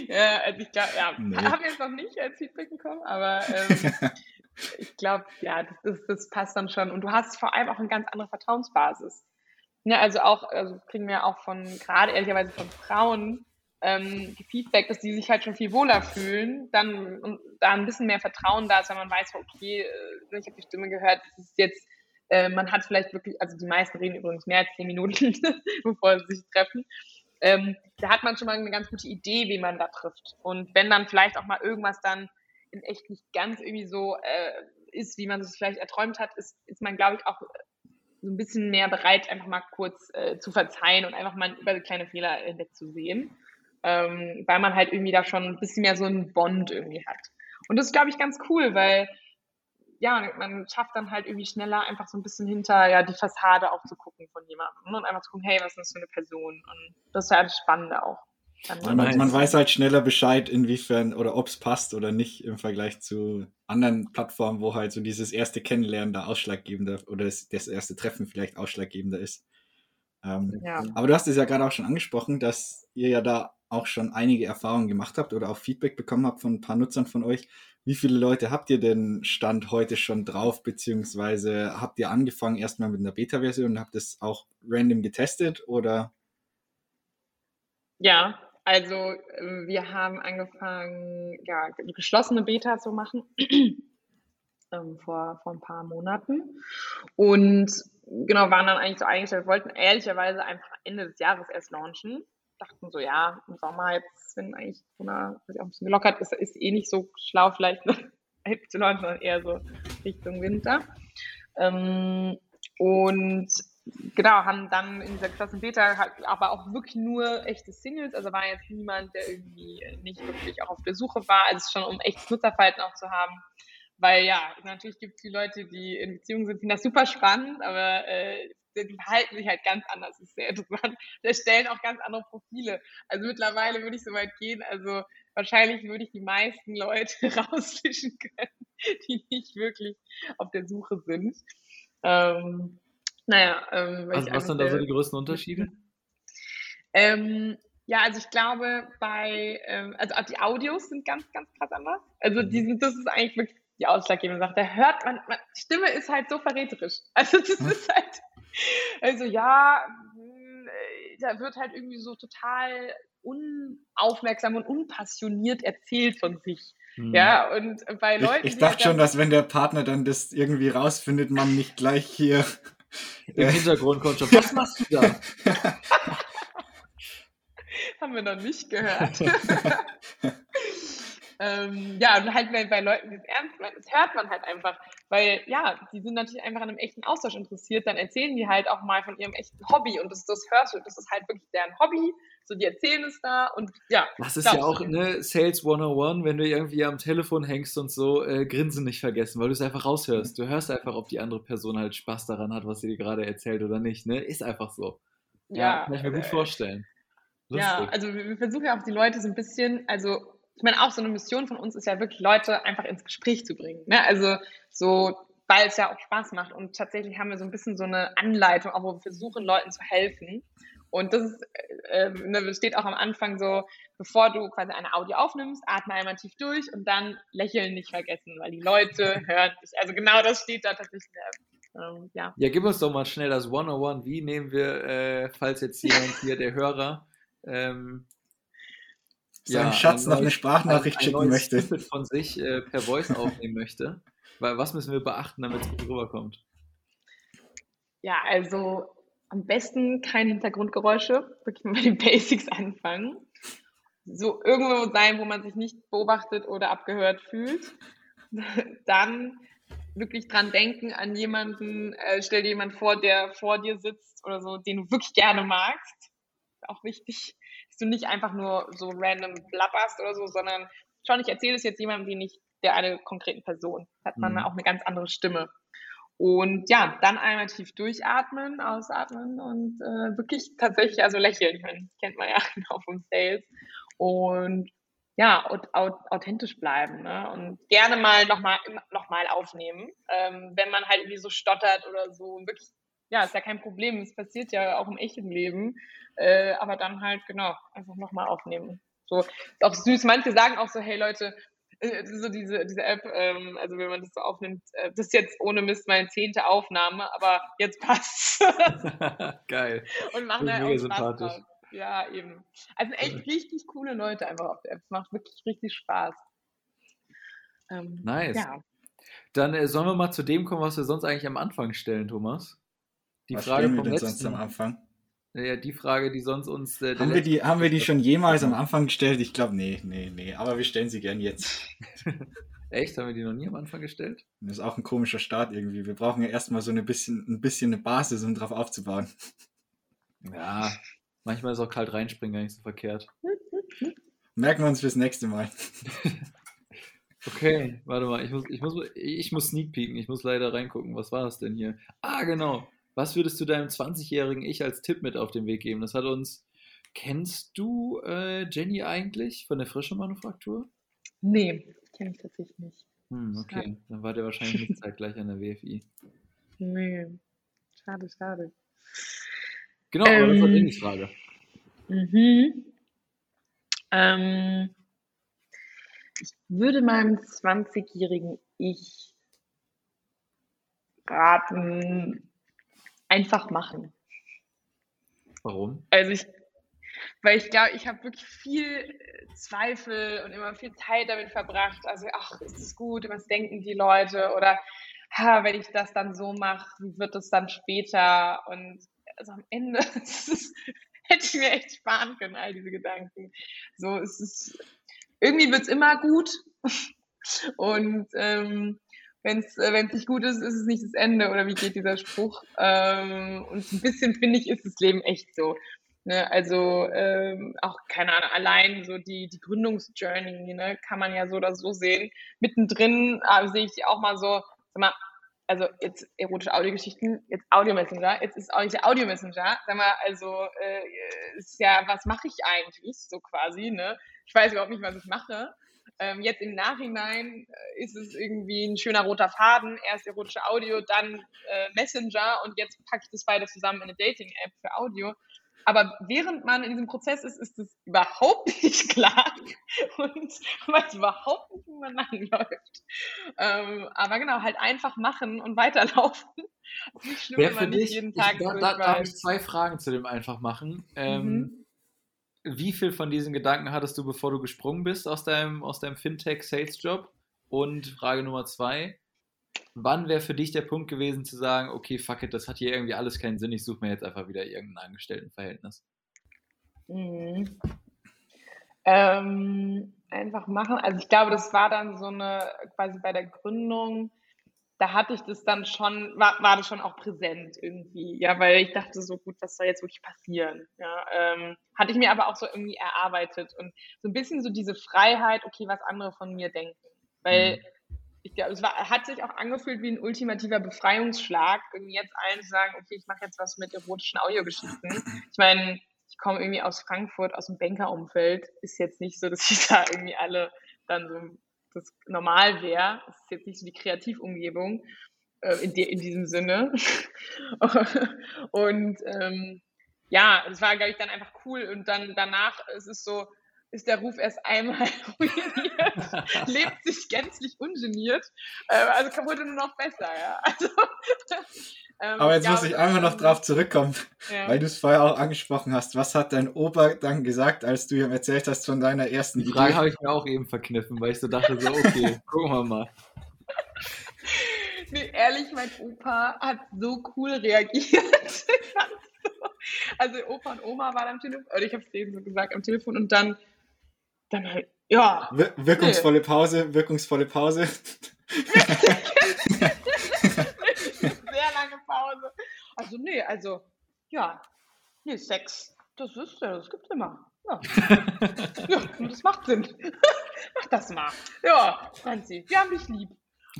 ja, also ich glaube, ja, nee. habe jetzt noch nicht als Feedback bekommen, aber ähm, (laughs) ich glaube, ja, das, das, das, passt dann schon. Und du hast vor allem auch eine ganz andere Vertrauensbasis. Ja, also auch, also kriegen wir auch von, gerade ehrlicherweise von Frauen, ähm, Feedback, dass die sich halt schon viel wohler fühlen, dann und da ein bisschen mehr Vertrauen da ist, wenn man weiß, okay, äh, ich habe die Stimme gehört, das ist jetzt, äh, man hat vielleicht wirklich, also die meisten reden übrigens mehr als zehn Minuten, (laughs) bevor sie sich treffen. Ähm, da hat man schon mal eine ganz gute Idee, wie man da trifft. Und wenn dann vielleicht auch mal irgendwas dann in echt nicht ganz irgendwie so äh, ist, wie man es vielleicht erträumt hat, ist, ist man, glaube ich, auch so ein bisschen mehr bereit, einfach mal kurz äh, zu verzeihen und einfach mal über kleine Fehler hinwegzusehen. Ähm, weil man halt irgendwie da schon ein bisschen mehr so einen Bond irgendwie hat. Und das ist, glaube ich, ganz cool, weil ja, man schafft dann halt irgendwie schneller einfach so ein bisschen hinter ja, die Fassade auch zu gucken von jemandem und einfach zu gucken, hey, was ist das für eine Person? Und das ist ja das Spannende auch. Man, man, weiß halt schneller Bescheid, inwiefern oder ob es passt oder nicht im Vergleich zu anderen Plattformen, wo halt so dieses erste Kennenlernen da ausschlaggebender oder das, das erste Treffen vielleicht ausschlaggebender ist. Ähm, ja. Aber du hast es ja gerade auch schon angesprochen, dass ihr ja da auch schon einige Erfahrungen gemacht habt oder auch Feedback bekommen habt von ein paar Nutzern von euch. Wie viele Leute habt ihr denn Stand heute schon drauf, beziehungsweise habt ihr angefangen erstmal mit einer Beta-Version und habt es auch random getestet oder? Ja, also ähm, wir haben angefangen, ja, geschlossene Beta zu machen (clears throat) ähm, vor, vor ein paar Monaten. Und genau, waren dann eigentlich so eingestellt, wollten ehrlicherweise einfach Ende des Jahres erst launchen. Dachten so, ja, im Sommer jetzt, wenn eigentlich Corona sich auch ein bisschen gelockert ist, ist eh nicht so schlau vielleicht launchen, sondern eher so Richtung Winter. Ähm, und genau, haben dann in dieser Klasse Beta halt aber auch wirklich nur echte Singles, also war jetzt niemand, der irgendwie nicht wirklich auch auf der Suche war, also schon um echtes Nutzerverhalten auch zu haben. Weil ja, natürlich gibt es die Leute, die in Beziehungen sind, finden das super spannend, aber äh, die verhalten sich halt ganz anders. Das ist sehr interessant. (laughs) Die stellen auch ganz andere Profile. Also mittlerweile würde ich so weit gehen, also wahrscheinlich würde ich die meisten Leute (laughs) rausfischen können, die nicht wirklich auf der Suche sind. Ähm, naja, ähm, also was sind da so die größten Unterschiede? (laughs) Ähm, ja, also ich glaube, bei, ähm, also die Audios sind ganz, ganz krass anders. Also die mhm. sind, das ist eigentlich wirklich die ausschlaggebende Sache. Da hört man, man, die Stimme ist halt so verräterisch. Also das hm. ist halt, also ja, hm, äh, da wird halt irgendwie so total unaufmerksam und unpassioniert erzählt von sich. Hm. Ja, und bei Leuten. Ich, ich dachte schon, dass wenn der Partner dann das irgendwie rausfindet, man nicht gleich hier im Hintergrund kommt schon. Was machst du da? (laughs) Haben wir noch nicht gehört. (laughs) ähm, ja, und halt bei, bei Leuten, die es ernst meinen, das hört man halt einfach. Weil, ja, die sind natürlich einfach an einem echten Austausch interessiert. Dann erzählen die halt auch mal von ihrem echten Hobby. Und das, das hörst du, das ist halt wirklich deren Hobby so die erzählen es da und ja. Das ist ja auch ne, Sales 101, wenn du irgendwie am Telefon hängst und so, äh, Grinsen nicht vergessen, weil du es einfach raushörst. Du hörst einfach, ob die andere Person halt Spaß daran hat, was sie dir gerade erzählt oder nicht. Ne? Ist einfach so. Ja, ja kann ich mir gut äh, vorstellen. Lustig. Ja, also wir versuchen ja auch die Leute so ein bisschen, also ich meine, auch so eine Mission von uns ist ja wirklich, Leute einfach ins Gespräch zu bringen. Ne? Also so, weil es ja auch Spaß macht. Und tatsächlich haben wir so ein bisschen so eine Anleitung, auch wo wir versuchen, Leuten zu helfen. Und das ist, äh, ne, steht auch am Anfang so, bevor du quasi eine Audio aufnimmst, atme einmal tief durch und dann lächeln nicht vergessen, weil die Leute hören dich. Also genau das steht da tatsächlich. Ähm, ja. ja, gib uns doch mal schnell das 101. Wie nehmen wir, äh, falls jetzt jemand hier, der Hörer, ähm, seinen ja, Schatz noch eine Sprachnachricht ein, ein schicken möchte. Snippet von sich äh, per Voice aufnehmen möchte. Weil was müssen wir beachten, damit es gut rüberkommt? Ja, also am besten keine Hintergrundgeräusche, wirklich mal die (laughs) Basics anfangen. So irgendwo sein, wo man sich nicht beobachtet oder abgehört fühlt. (laughs) Dann wirklich dran denken an jemanden, äh, stell dir jemanden vor, der vor dir sitzt oder so, den du wirklich gerne magst. Auch wichtig, du nicht einfach nur so random blabberst oder so, sondern schon, ich erzähle es jetzt jemandem, wie nicht der eine konkreten Person. Hat man mhm. auch eine ganz andere Stimme. Und ja, dann einmal tief durchatmen, ausatmen und äh, wirklich tatsächlich also lächeln können. Kennt man ja (laughs) genau vom Sales. Und ja, authentisch bleiben ne? und gerne mal nochmal noch mal aufnehmen, ähm, wenn man halt irgendwie so stottert oder so. Wirklich, ja, ist ja kein Problem, es passiert ja auch im echten Leben, äh, aber dann halt, genau, einfach nochmal aufnehmen. So, ist auch süß. Manche sagen auch so, hey Leute, äh, so diese, diese App, ähm, also wenn man das so aufnimmt, äh, das ist jetzt ohne Mist meine zehnte Aufnahme, aber jetzt passt (laughs) Geil. Und machen da auch Spaß drauf. Ja, eben. Also echt richtig coole Leute einfach auf der App. Es macht wirklich richtig Spaß. Ähm, nice. Ja. Dann äh, sollen wir mal zu dem kommen, was wir sonst eigentlich am Anfang stellen, Thomas. Die was Frage vom letzten, sonst am Anfang? Ja, die Frage, die sonst uns. Äh, haben, wir die, haben wir die schon jemals am Anfang gestellt? Ich glaube, nee, nee, nee. Aber wir stellen sie gern jetzt. (laughs) Echt? Haben wir die noch nie am Anfang gestellt? Das ist auch ein komischer Start irgendwie. Wir brauchen ja erstmal so ein bisschen, ein bisschen eine Basis, um drauf aufzubauen. Ja, manchmal ist auch kalt reinspringen gar nicht so verkehrt. Merken wir uns fürs nächste Mal. (laughs) Okay, warte mal, ich muss, ich muss, ich muss sneak peeken, ich muss leider reingucken. Was war das denn hier? Ah, genau. Was würdest du deinem 20-jährigen Ich als Tipp mit auf den Weg geben? Das hat uns. Kennst du äh, Jenny eigentlich von der Frischen Manufaktur? Nee, kenne ich tatsächlich nicht. Hm, okay, dann war der wahrscheinlich nicht zeitgleich an der WFI. Nee, schade, schade. Genau, aber das war Ähm, Jennys Frage. Mhm. Ähm, ich würde meinem 20-jährigen Ich raten, einfach machen. Warum? Also ich, weil ich glaube, ich habe wirklich viel äh, Zweifel und immer viel Zeit damit verbracht. Also, ach, ist es gut? Was denken die Leute? Oder, ha, wenn ich das dann so mache, wie wird es dann später? Und also am Ende (laughs) ist, hätte ich mir echt sparen können, all diese Gedanken. So, es ist, irgendwie wird es immer gut. (laughs) Und ähm, wenn es äh, nicht gut ist, ist es nicht das Ende. Oder wie geht dieser Spruch? Ähm, und ein bisschen, finde ich, ist das Leben echt so. Ne, also ähm, auch, keine Ahnung, allein so die, die Gründungsjourney ne, kann man ja so oder so sehen. Mittendrin äh, sehe ich auch mal so, sag mal, also jetzt erotische Audiogeschichten, jetzt Audio-Messenger, jetzt ist auch nicht der Audio-Messenger, sag mal, also äh, ist ja, was mache ich eigentlich so quasi, ne? Ich weiß überhaupt nicht, was ich mache. Ähm, jetzt im Nachhinein äh, ist es irgendwie ein schöner roter Faden, erst erotische Audio, dann äh, Messenger und jetzt packe ich das beide zusammen in eine Dating-App für Audio. Aber während man in diesem Prozess ist, ist es überhaupt (laughs) nicht klar und weiß überhaupt nicht, wo man langläuft. Ähm, aber genau, halt einfach machen und weiterlaufen. Nicht schlimm, Wer wenn für man nicht dich, jeden ich, Tag da, da, da habe ich zwei Fragen zu dem einfach machen. Ähm, Mhm. Wie viel von diesen Gedanken hattest du, bevor du gesprungen bist aus deinem, aus deinem Fintech-Sales-Job? Und Frage Nummer zwei, wann wäre für dich der Punkt gewesen zu sagen, okay, fuck it, das hat hier irgendwie alles keinen Sinn, ich suche mir jetzt einfach wieder irgendein Angestelltenverhältnis? Mhm. Ähm, einfach machen. Also ich glaube, das war dann so eine, quasi bei der Gründung, da hatte ich das dann schon, war, war das schon auch präsent irgendwie, ja, weil ich dachte so, gut, was soll jetzt wirklich passieren? Ja, ähm, hatte ich mir aber auch so irgendwie erarbeitet und so ein bisschen so diese Freiheit, okay, was andere von mir denken. Weil ich glaube, es war, hat sich auch angefühlt wie ein ultimativer Befreiungsschlag, irgendwie jetzt allen zu sagen, okay, ich mache jetzt was mit erotischen Audiogeschichten. (laughs) Ich meine, ich komme irgendwie aus Frankfurt, aus dem Bankerumfeld. Ist jetzt nicht so, dass ich da irgendwie alle dann so das normal wäre. Es ist jetzt nicht so die Kreativumgebung äh, in, de, in diesem Sinne. (laughs) und ähm, ja, es war, glaube ich, dann einfach cool. Und dann danach ist es so, ist der Ruf erst einmal (laughs) ruiniert, (laughs) lebt sich gänzlich ungeniert. Äh, also wurde nur noch besser, ja. Also, ähm, Aber jetzt ja, muss ich einfach noch drauf zurückkommen, (laughs) Ja. weil du es vorher auch angesprochen hast. Was hat dein Opa dann gesagt, als du ihm erzählt hast von deiner ersten Die Frage habe ich mir auch eben verkniffen, weil ich so dachte, so, okay, (laughs) gucken wir mal. Nee, ehrlich, mein Opa hat so cool reagiert. (laughs) Also Opa und Oma waren am Telefon, oder ich habe es denen so gesagt am Telefon und dann, dann halt, ja, Wir wirkungsvolle Pause, wirkungsvolle Pause. Also nee, also ja, nee, Sex, das ist ja, das gibt's immer. Ja, (laughs) ja und das macht Sinn. (laughs) Mach das mal. Ja, Franzi, wir haben dich lieb.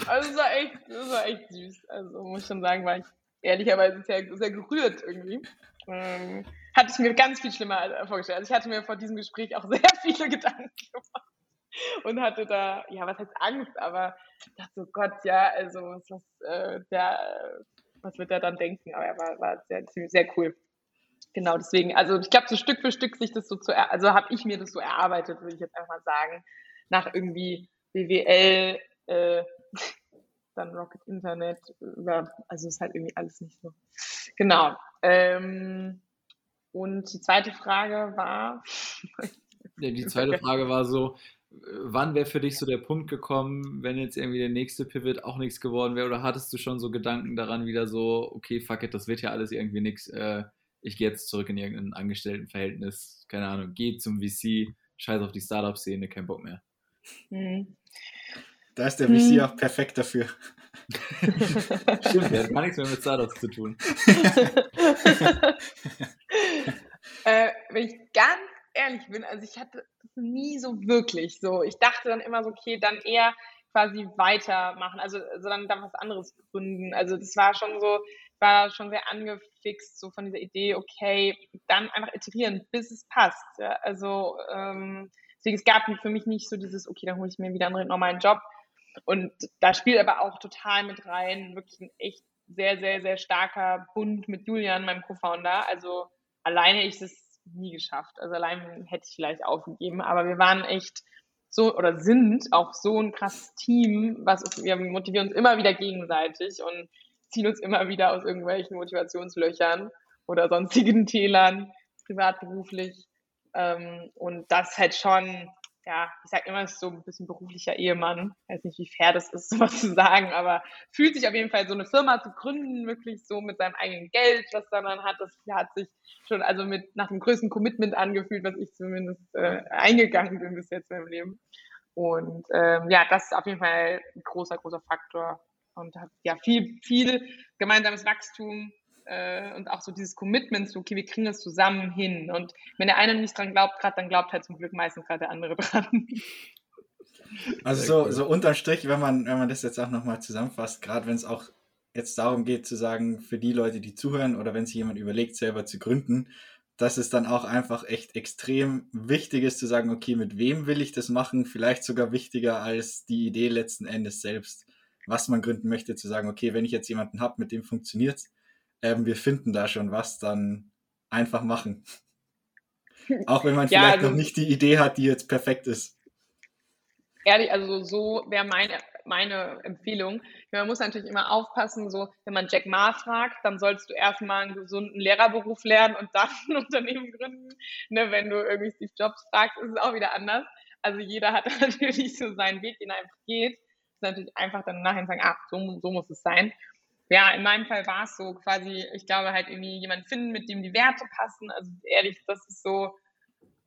Also es war echt, das war echt süß. Also muss ich schon sagen, war ich ehrlicherweise sehr, sehr gerührt irgendwie. Ähm, hatte ich mir ganz viel schlimmer vorgestellt. Also ich hatte mir vor diesem Gespräch auch (laughs) sehr viele Gedanken gemacht und hatte da, ja, was heißt Angst, aber ich dachte so, Gott, ja, also was, was, äh, der, was wird er dann denken? Aber er war, war sehr, sehr cool. Genau, deswegen, also ich glaube, so Stück für Stück sich das so zu, also habe ich mir das so erarbeitet, würde ich jetzt einfach mal sagen, nach irgendwie BWL, äh, (laughs) dann Rocket Internet, also ist halt irgendwie alles nicht so. Genau. Ähm, und die zweite Frage war, die zweite Frage war so, wann wäre für dich so der Punkt gekommen, wenn jetzt irgendwie der nächste Pivot auch nichts geworden wäre? Oder hattest du schon so Gedanken daran wieder so, okay, fuck it, das wird ja alles irgendwie nichts. Äh, ich gehe jetzt zurück in irgendein Angestelltenverhältnis, keine Ahnung, geh zum VC, scheiß auf die Startup-Szene, kein Bock mehr. hm, Da ist der Hm. VC auch perfekt dafür. (laughs) Stimmt, der hat gar nichts mehr mit Startups zu tun. (laughs) äh, wenn ich ganz ehrlich bin, also ich hatte das nie so wirklich so. Ich dachte dann immer so, okay, dann eher quasi weitermachen, also, also dann, was anderes gründen. Also das war schon so, war schon sehr angefixt so von dieser Idee, okay, dann einfach iterieren, bis es passt. Ja? Also ähm, deswegen es gab für mich nicht so dieses, okay, dann hole ich mir wieder einen normalen Job. Und da spielt aber auch total mit rein, wirklich ein echt sehr, sehr, sehr starker Bund mit Julian, meinem Co-Founder. Also alleine ich es nie geschafft. Also allein hätte ich vielleicht aufgegeben, aber wir waren echt so oder sind auch so ein krasses Team, was wir motivieren uns immer wieder gegenseitig und ziehen uns immer wieder aus irgendwelchen Motivationslöchern oder sonstigen (laughs) Tälern, privat, beruflich. Ähm, und das halt schon ja, ich sag immer, es ist so ein bisschen beruflicher Ehemann. Ich weiß nicht, wie fair das ist, (laughs) sowas zu sagen, aber fühlt sich auf jeden Fall so eine Firma zu gründen, wirklich so mit seinem eigenen Geld, was dann hat, das hat sich schon also mit nach dem größten Commitment angefühlt, was ich zumindest äh, eingegangen bin bis jetzt in meinem Leben. Und ähm, ja, das ist auf jeden Fall ein großer, großer Faktor. Und hat ja viel, viel gemeinsames Wachstum, äh, und auch so dieses Commitment, so, okay, wir kriegen das zusammen hin. Und wenn der eine nicht dran glaubt, gerade, dann glaubt halt zum Glück meistens gerade der andere (laughs) dran. Also so, so unterm Strich, wenn man, wenn man das jetzt auch nochmal zusammenfasst, gerade wenn es auch jetzt darum geht zu sagen, für die Leute, die zuhören oder wenn sich jemand überlegt, selber zu gründen, dass es dann auch einfach echt extrem wichtig ist zu sagen, okay, mit wem will ich das machen? Vielleicht sogar wichtiger als die Idee letzten Endes selbst, was man gründen möchte, zu sagen, okay, wenn ich jetzt jemanden habe, mit dem funktioniert ähm, wir finden da schon was, dann einfach machen. (laughs) Auch wenn man ja, vielleicht also, noch nicht die Idee hat, die jetzt perfekt ist. Ehrlich, also so wäre meine, meine Empfehlung. Man muss natürlich immer aufpassen, so wenn man Jack Ma fragt, dann sollst du erstmal einen gesunden Lehrerberuf lernen und dann ein (laughs) Unternehmen gründen. Ne, wenn du irgendwie Steve Jobs fragst, ist es auch wieder anders. Also jeder hat (laughs) natürlich so seinen Weg, den er einfach geht. Ist natürlich einfach dann nachher sagen, ah, so, so muss es sein. Ja, in meinem Fall war es so quasi, ich glaube halt irgendwie jemanden finden, mit dem die Werte passen. Also ehrlich, das ist so,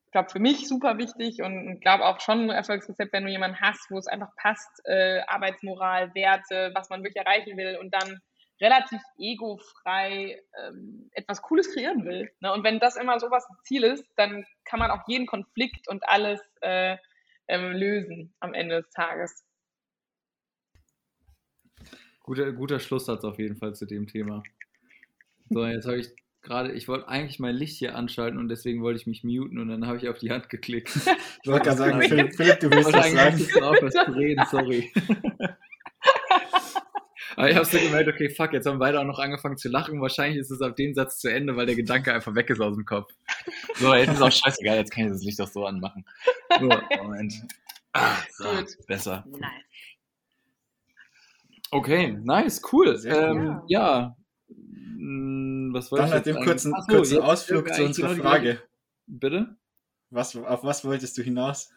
ich glaube, für mich super wichtig und glaube auch schon ein Erfolgsrezept, wenn du jemanden hast, wo es einfach passt, äh, Arbeitsmoral, Werte, was man wirklich erreichen will und dann relativ egofrei ähm, etwas Cooles kreieren will. Ne? Und wenn das immer sowas Ziel ist, dann kann man auch jeden Konflikt und alles äh, ähm, lösen am Ende des Tages. Guter, guter Schlusssatz auf jeden Fall zu dem Thema. So, jetzt habe ich gerade, ich wollte eigentlich mein Licht hier anschalten und deswegen wollte ich mich muten und dann habe ich auf die Hand geklickt. (laughs) Ich wollte gerade sagen, Philipp, (laughs) Philipp, du willst das sagen. Ich aufhören zu reden, sorry. (laughs) Aber ich habe so gemerkt, okay, fuck, jetzt haben beide auch noch angefangen zu lachen. Wahrscheinlich ist es auf dem Satz zu Ende, weil der Gedanke einfach weg ist aus dem Kopf. So, jetzt ist auch scheißegal, jetzt kann ich das Licht auch so anmachen. So, Moment. Ah, so, besser. Nice. Okay, nice, cool. Ähm, ja. Hm, was wollte Dann ich nach dem kurzen, Achso, kurzen Ausflug zu unserer genau Frage. Bitte? Was, auf was wolltest du hinaus?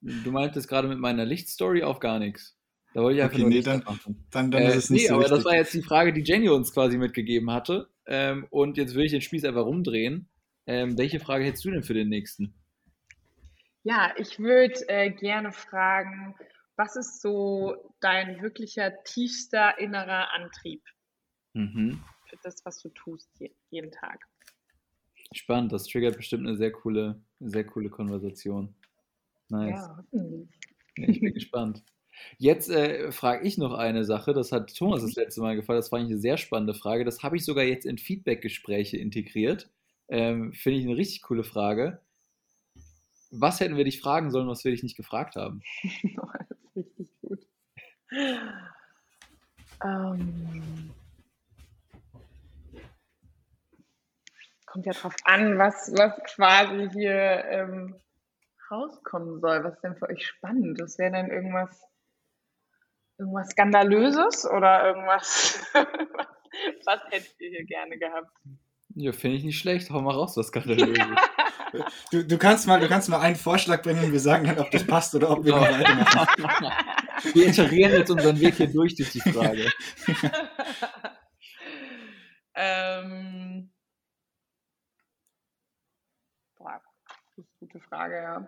Du meintest gerade mit meiner Lichtstory auf gar nichts. Da wollte ich einfach okay, nur nee, dann, dann, dann äh, ist es nicht nee, so aber wichtig. das war jetzt die Frage, die Jenny uns quasi mitgegeben hatte. Ähm, und jetzt will ich den Spieß einfach rumdrehen. Ähm, welche Frage hättest du denn für den nächsten? Ja, ich würde äh, gerne fragen, was ist so dein wirklicher tiefster innerer Antrieb? Mhm. Für das, was du tust jeden Tag. Spannend, das triggert bestimmt eine sehr coole, sehr coole Konversation. Nice. Ja, ich bin gespannt. Jetzt äh, frage ich noch eine Sache, das hat Thomas das letzte Mal gefallen, das fand ich eine sehr spannende Frage. Das habe ich sogar jetzt in Feedback-Gespräche integriert. Ähm, Finde ich eine richtig coole Frage. Was hätten wir dich fragen sollen, was wir dich nicht gefragt haben? (laughs) richtig gut. Ähm, kommt ja drauf an, was, was quasi hier ähm, rauskommen soll. Was ist denn für euch spannend? Das wäre dann irgendwas, irgendwas Skandalöses oder irgendwas, (laughs) was hättet ihr hier gerne gehabt? Ja, finde ich nicht schlecht. Hau mal raus, was (laughs) Skandalöses. Du, du, kannst mal, du kannst mal einen Vorschlag bringen und wir sagen dann, ob das passt oder ob wir noch weitermachen. Wir iterieren jetzt unseren Weg hier durch durch die Frage. (laughs) ähm, boah, das ist eine gute Frage, ja.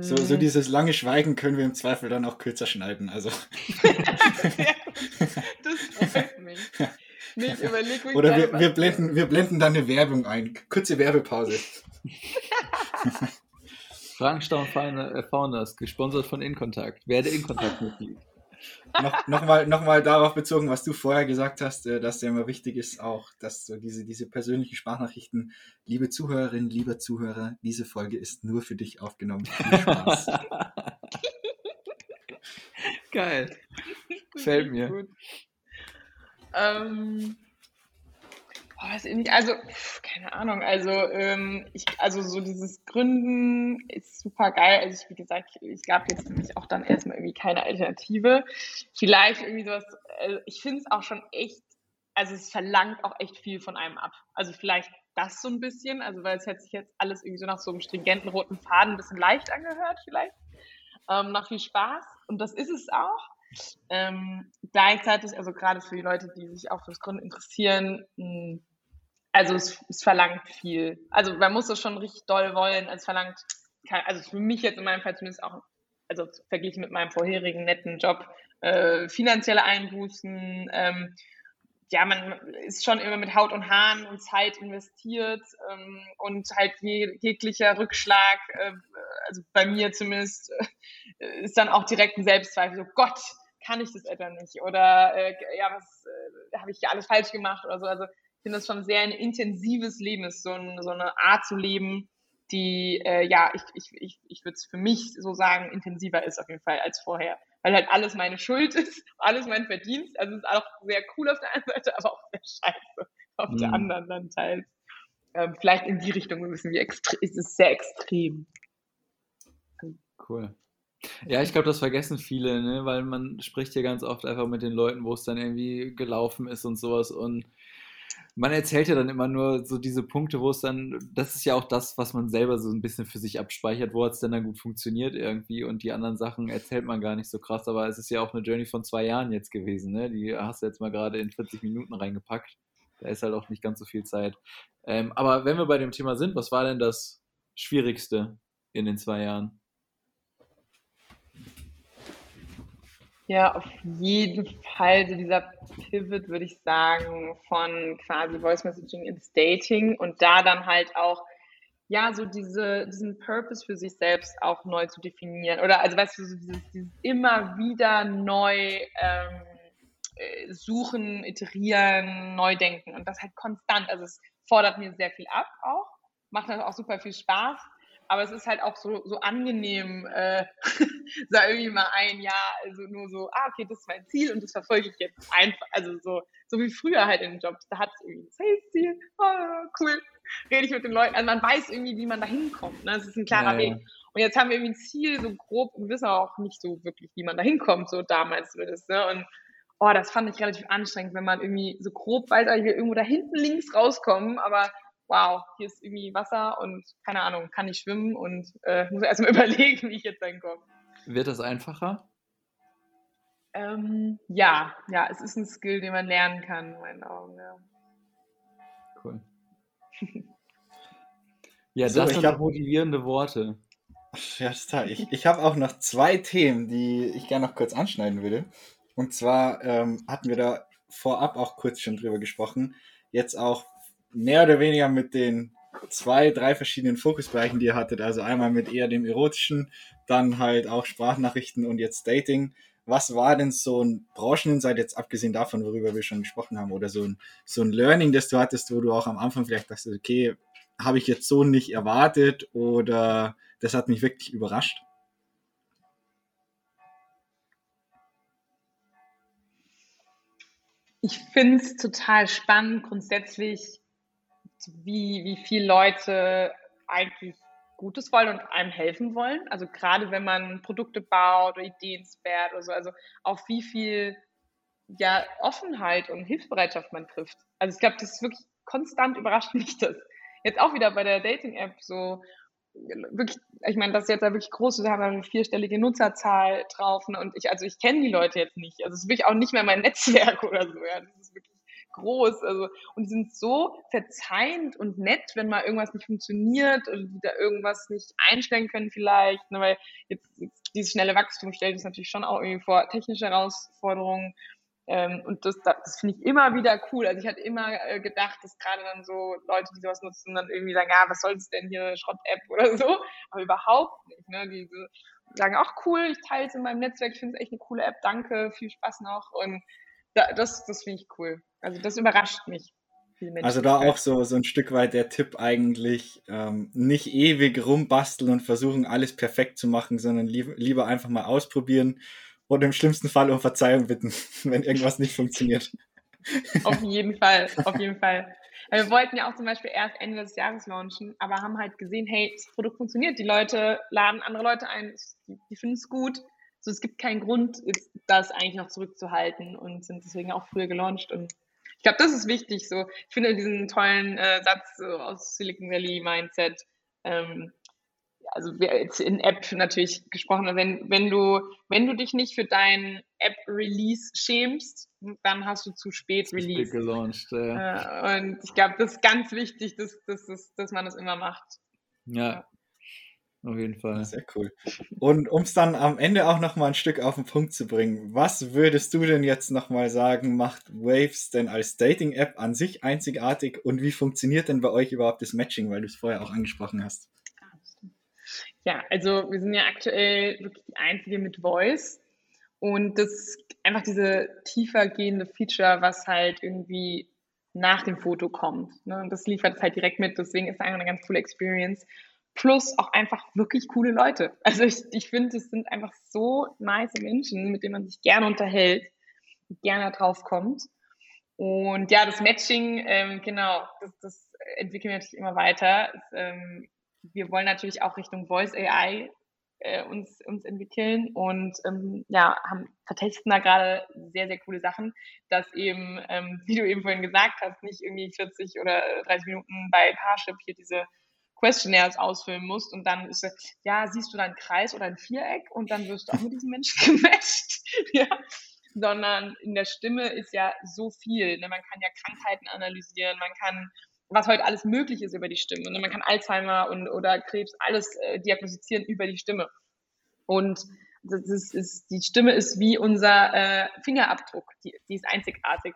So, so hm. dieses lange Schweigen können wir im Zweifel dann auch kürzer schneiden. Also. (laughs) das freut mich. Nee, Oder wir, wir, blenden, wir blenden dann eine Werbung ein. Kurze Werbepause. (laughs) Frankenstein äh, Founders, gesponsert von Inkontakt. Werde Inkontakt-Mitglied. noch, Nochmal noch mal darauf bezogen, was du vorher gesagt hast, äh, dass ja immer wichtig ist, auch, dass so diese, diese persönlichen Sprachnachrichten, liebe Zuhörerinnen, lieber Zuhörer, diese Folge ist nur für dich aufgenommen. Viel Spaß. (laughs) Geil. Gefällt mir. Ähm, oh, weiß ich nicht, also, keine Ahnung, also, ähm, ich, also so dieses Gründen ist super geil. Also, ich, wie gesagt, ich gab jetzt nämlich auch dann erstmal irgendwie keine Alternative. Vielleicht irgendwie sowas, also ich finde es auch schon echt, also es verlangt auch echt viel von einem ab. Also vielleicht das so ein bisschen, also weil es hätte sich jetzt alles irgendwie so nach so einem stringenten roten Faden ein bisschen leicht angehört, vielleicht. Ähm, nach viel Spaß. Und das ist es auch. Ähm, gleichzeitig, also gerade für die Leute, die sich auch fürs Gründen interessieren, mh, also es, es, verlangt viel. Also man muss es schon richtig doll wollen. Es verlangt, also für mich jetzt in meinem Fall zumindest auch, also verglichen mit meinem vorherigen netten Job, äh, finanzielle Einbußen. Ähm, ja, man ist schon immer mit Haut und Haaren und Zeit investiert ähm, und halt je, jeglicher Rückschlag, äh, also bei mir zumindest, äh, ist dann auch direkt ein Selbstzweifel. So Gott, kann ich das etwa nicht? Oder äh, ja, was äh, habe ich hier alles falsch gemacht oder so? Also ich finde das schon sehr ein intensives Leben ist, so, ein, so eine Art zu leben, die äh, ja, ich, ich, ich, ich würde es für mich so sagen, intensiver ist auf jeden Fall als vorher. Weil halt alles meine Schuld (laughs) ist, alles mein Verdienst. Also es ist auch sehr cool auf der einen Seite, aber auch sehr scheiße auf mhm. der anderen dann teils. Ähm, vielleicht in die Richtung ein bisschen, wie extrem, es ist sehr extrem. Cool. Ja, ich glaube, das vergessen viele, ne? weil man spricht ja ganz oft einfach mit den Leuten, wo es dann irgendwie gelaufen ist und sowas. Und man erzählt ja dann immer nur so diese Punkte, wo es dann, das ist ja auch das, was man selber so ein bisschen für sich abspeichert, wo es denn dann gut funktioniert irgendwie und die anderen Sachen erzählt man gar nicht so krass, aber es ist ja auch eine Journey von zwei Jahren jetzt gewesen, ne? Die hast du jetzt mal gerade in 40 Minuten reingepackt. Da ist halt auch nicht ganz so viel Zeit. Ähm, aber wenn wir bei dem Thema sind, was war denn das Schwierigste in den zwei Jahren? Ja, auf jeden Fall so dieser Pivot, würde ich sagen, von quasi Voice Messaging ins Dating und da dann halt auch, ja, so diese, diesen Purpose für sich selbst auch neu zu definieren. Oder also weißt du, so dieses, dieses immer wieder neu ähm, äh, suchen, iterieren, neu denken und das halt konstant. Also es fordert mir sehr viel ab auch, macht dann auch super viel Spaß aber es ist halt auch so, so angenehm, äh, (laughs) so irgendwie mal ein Jahr, also nur so, ah, okay, das ist mein Ziel und das verfolge ich jetzt einfach, also so, so wie früher halt in den Jobs, da hat es irgendwie ein Sales-Ziel, oh, cool, rede ich mit den Leuten, also man weiß irgendwie, wie man da hinkommt, ne? es ist ein klarer ja, Weg. Und jetzt haben wir irgendwie ein Ziel, so grob, wir wissen auch nicht so wirklich, wie man da hinkommt, so damals zumindest, ne? und oh, das fand ich relativ anstrengend, wenn man irgendwie so grob weiß, ich will irgendwo da hinten links rauskommen, aber wow, hier ist irgendwie Wasser und keine Ahnung, kann ich schwimmen und äh, (laughs) muss erstmal (laughs) überlegen, wie ich jetzt da komme. Wird das einfacher? Ähm, ja, ja, es ist ein Skill, den man lernen kann, in meinen Augen. Ja. Cool. (laughs) ja, so, das sind hab, motivierende Worte. Ja, total. Ich, ich habe auch noch zwei Themen, die ich gerne noch kurz anschneiden würde. Und zwar ähm, hatten wir da vorab auch kurz schon drüber gesprochen. Jetzt auch mehr oder weniger mit den zwei, drei verschiedenen Fokusbereichen, die ihr hattet. Also einmal mit eher dem erotischen, dann halt auch Sprachnachrichten und jetzt Dating. Was war denn so ein Brancheninsight jetzt abgesehen davon, worüber wir schon gesprochen haben, oder so ein, so ein Learning, das du hattest, wo du auch am Anfang vielleicht dachtest, okay, habe ich jetzt so nicht erwartet oder das hat mich wirklich überrascht? Ich finde es total spannend, grundsätzlich wie, wie viele Leute eigentlich Gutes wollen und einem helfen wollen. Also gerade wenn man Produkte baut oder Ideen sperrt oder so, also auf wie viel ja, Offenheit und Hilfsbereitschaft man trifft. Also ich glaube, das ist wirklich konstant überrascht mich (laughs) das. Jetzt auch wieder bei der Dating-App so wirklich, ich meine, das ist jetzt ja wirklich groß, wir haben eine vierstellige Nutzerzahl drauf ne, und ich, also ich kenne die Leute jetzt nicht. Also es ist wirklich auch nicht mehr mein (laughs) Netzwerk oder so. Ja. Das ist wirklich groß. Also, und die sind so verzeihend und nett, wenn mal irgendwas nicht funktioniert oder die da irgendwas nicht einstellen können vielleicht. Ne, weil jetzt, jetzt dieses schnelle Wachstum stellt uns natürlich schon auch irgendwie vor technische Herausforderungen. Ähm, und das, das finde ich immer wieder cool. Also ich hatte immer äh, gedacht, dass gerade dann so Leute, die sowas nutzen, dann irgendwie sagen, ja, was soll das denn hier, Schrott-App oder so. Aber überhaupt nicht. Ne? Die, die sagen, auch cool, ich teile es in meinem Netzwerk, ich finde es echt eine coole App, danke, viel Spaß noch. Und da, das, das finde ich cool. Also das überrascht mich. Also da auch so, so ein Stück weit der Tipp eigentlich, ähm, nicht ewig rumbasteln und versuchen, alles perfekt zu machen, sondern lieber, lieber einfach mal ausprobieren und im schlimmsten Fall um Verzeihung bitten, (laughs) wenn irgendwas nicht funktioniert. Auf (laughs) jeden Fall, auf jeden Fall. Wir wollten ja auch zum Beispiel erst Ende des Jahres launchen, aber haben halt gesehen, hey, das Produkt funktioniert, die Leute laden andere Leute ein, die finden es gut. So, es gibt keinen Grund, das eigentlich noch zurückzuhalten und sind deswegen auch früher gelauncht. Und ich glaube, das ist wichtig. So, ich finde diesen tollen äh, Satz so aus Silicon Valley Mindset. Ähm, also jetzt in App natürlich gesprochen, wenn, wenn du, wenn du dich nicht für dein App-Release schämst, dann hast du zu spät zu Release. Spät gelauncht, ja. Äh, und ich glaube, das ist ganz wichtig, dass, dass, dass, dass man das immer macht. Ja. Auf jeden Fall. Sehr cool. Und um es dann am Ende auch nochmal ein Stück auf den Punkt zu bringen, was würdest du denn jetzt nochmal sagen, macht Waves denn als Dating-App an sich einzigartig und wie funktioniert denn bei euch überhaupt das Matching, weil du es vorher auch angesprochen hast? Ja, also wir sind ja aktuell wirklich die einzige mit Voice. Und das ist einfach diese tiefer gehende Feature, was halt irgendwie nach dem Foto kommt. Ne? Und das liefert es halt direkt mit. Deswegen ist es einfach eine ganz coole Experience. Plus auch einfach wirklich coole Leute. Also ich, ich finde, es sind einfach so nice Menschen, mit denen man sich gerne unterhält, gerne drauf kommt. Und ja, das Matching, ähm, genau, das, das entwickeln wir natürlich immer weiter. Es, ähm, wir wollen natürlich auch Richtung Voice AI äh, uns, uns entwickeln und ähm, ja, haben, vertesten da gerade sehr, sehr coole Sachen, dass eben, ähm, wie du eben vorhin gesagt hast, nicht irgendwie 40 oder 30 Minuten bei Parship hier diese Questionnaires ausfüllen musst und dann ist ja, siehst du da einen Kreis oder ein Viereck und dann wirst du auch mit diesem Menschen (laughs) gematcht. ja. Sondern in der Stimme ist ja so viel. Ne? Man kann ja Krankheiten analysieren, man kann was heute alles möglich ist über die Stimme. Und man kann Alzheimer und, oder Krebs alles äh, diagnostizieren über die Stimme. Und das ist, ist, die Stimme ist wie unser äh, Fingerabdruck, die, die ist einzigartig.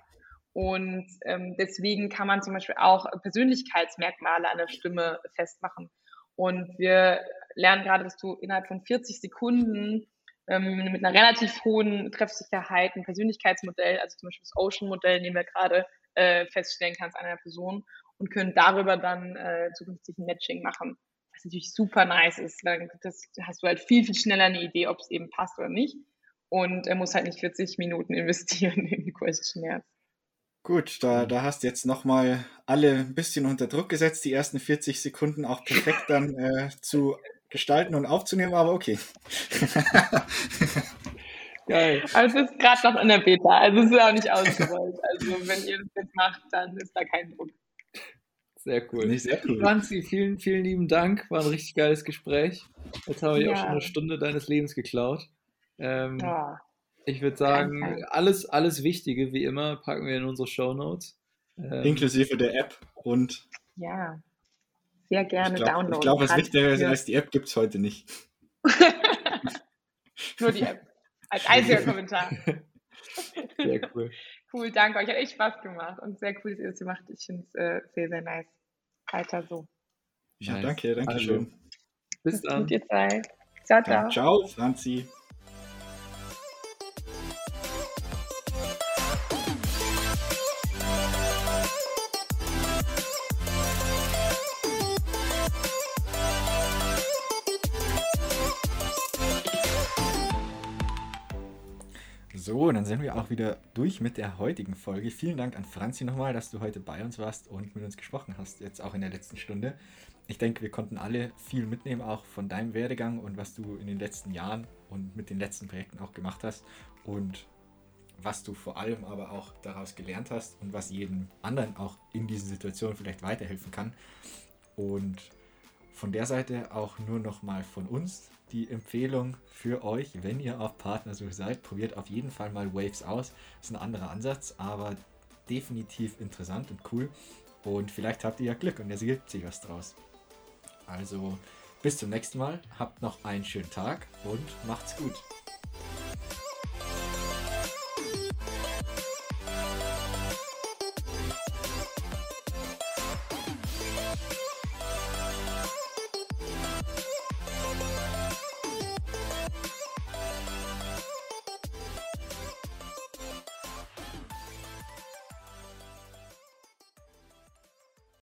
Und ähm, deswegen kann man zum Beispiel auch Persönlichkeitsmerkmale an der Stimme festmachen. Und wir lernen gerade, dass du innerhalb von 40 Sekunden ähm, mit einer relativ hohen Treffsicherheit ein Persönlichkeitsmodell, also zum Beispiel das Ocean-Modell, nehmen wir gerade, äh, feststellen kannst an einer Person und können darüber dann äh, zukünftig ein Matching machen. Was natürlich super nice ist. Dann das hast du halt viel, viel schneller eine Idee, ob es eben passt oder nicht. Und er muss halt nicht 40 Minuten (laughs) investieren in die Questionnaires. Gut, da, da hast du jetzt nochmal alle ein bisschen unter Druck gesetzt, die ersten 40 Sekunden auch perfekt (laughs) dann äh, zu gestalten und aufzunehmen, aber okay. (laughs) Geil. Aber es ist gerade noch in der Beta, also es ist auch nicht ausgewollt. Also wenn ihr das jetzt macht, dann ist da kein Druck. Sehr cool. Nee, sehr cool. Franzi, vielen, vielen lieben Dank. War ein richtig geiles Gespräch. Jetzt habe ich ja. auch schon eine Stunde deines Lebens geklaut. Ähm, ja. Ich würde sagen, alles, alles Wichtige, wie immer, packen wir in unsere Show Notes. Ähm, Inklusive der App und. Ja, sehr gerne ich glaub, downloaden. Ich glaube, was wichtiger ist als die App, gibt es heute nicht. (laughs) Nur die App. Als einziger Kommentar. (laughs) Sehr cool. Cool, danke euch. Hat echt Spaß gemacht und sehr cool, dass ihr das macht. Ich finde es äh, sehr, sehr nice. Weiter so. Ja, nice. danke, danke also, schön. Bis dann. Mit dir Ciao, ciao. Ja, ciao, Franzi. So, dann sind wir auch wieder durch mit der heutigen Folge. Vielen Dank an Franzi nochmal, dass du heute bei uns warst und mit uns gesprochen hast, jetzt auch in der letzten Stunde. Ich denke, wir konnten alle viel mitnehmen, auch von deinem Werdegang und was du in den letzten Jahren und mit den letzten Projekten auch gemacht hast und was du vor allem aber auch daraus gelernt hast und was jedem anderen auch in diesen Situationen vielleicht weiterhelfen kann. Und von der Seite auch nur nochmal von uns die Empfehlung für euch, wenn ihr auf Partnersuche seid, probiert auf jeden Fall mal Waves aus. Das ist ein anderer Ansatz, aber definitiv interessant und cool. Und vielleicht habt ihr ja Glück und es gibt sich was draus. Also bis zum nächsten Mal, habt noch einen schönen Tag und macht's gut.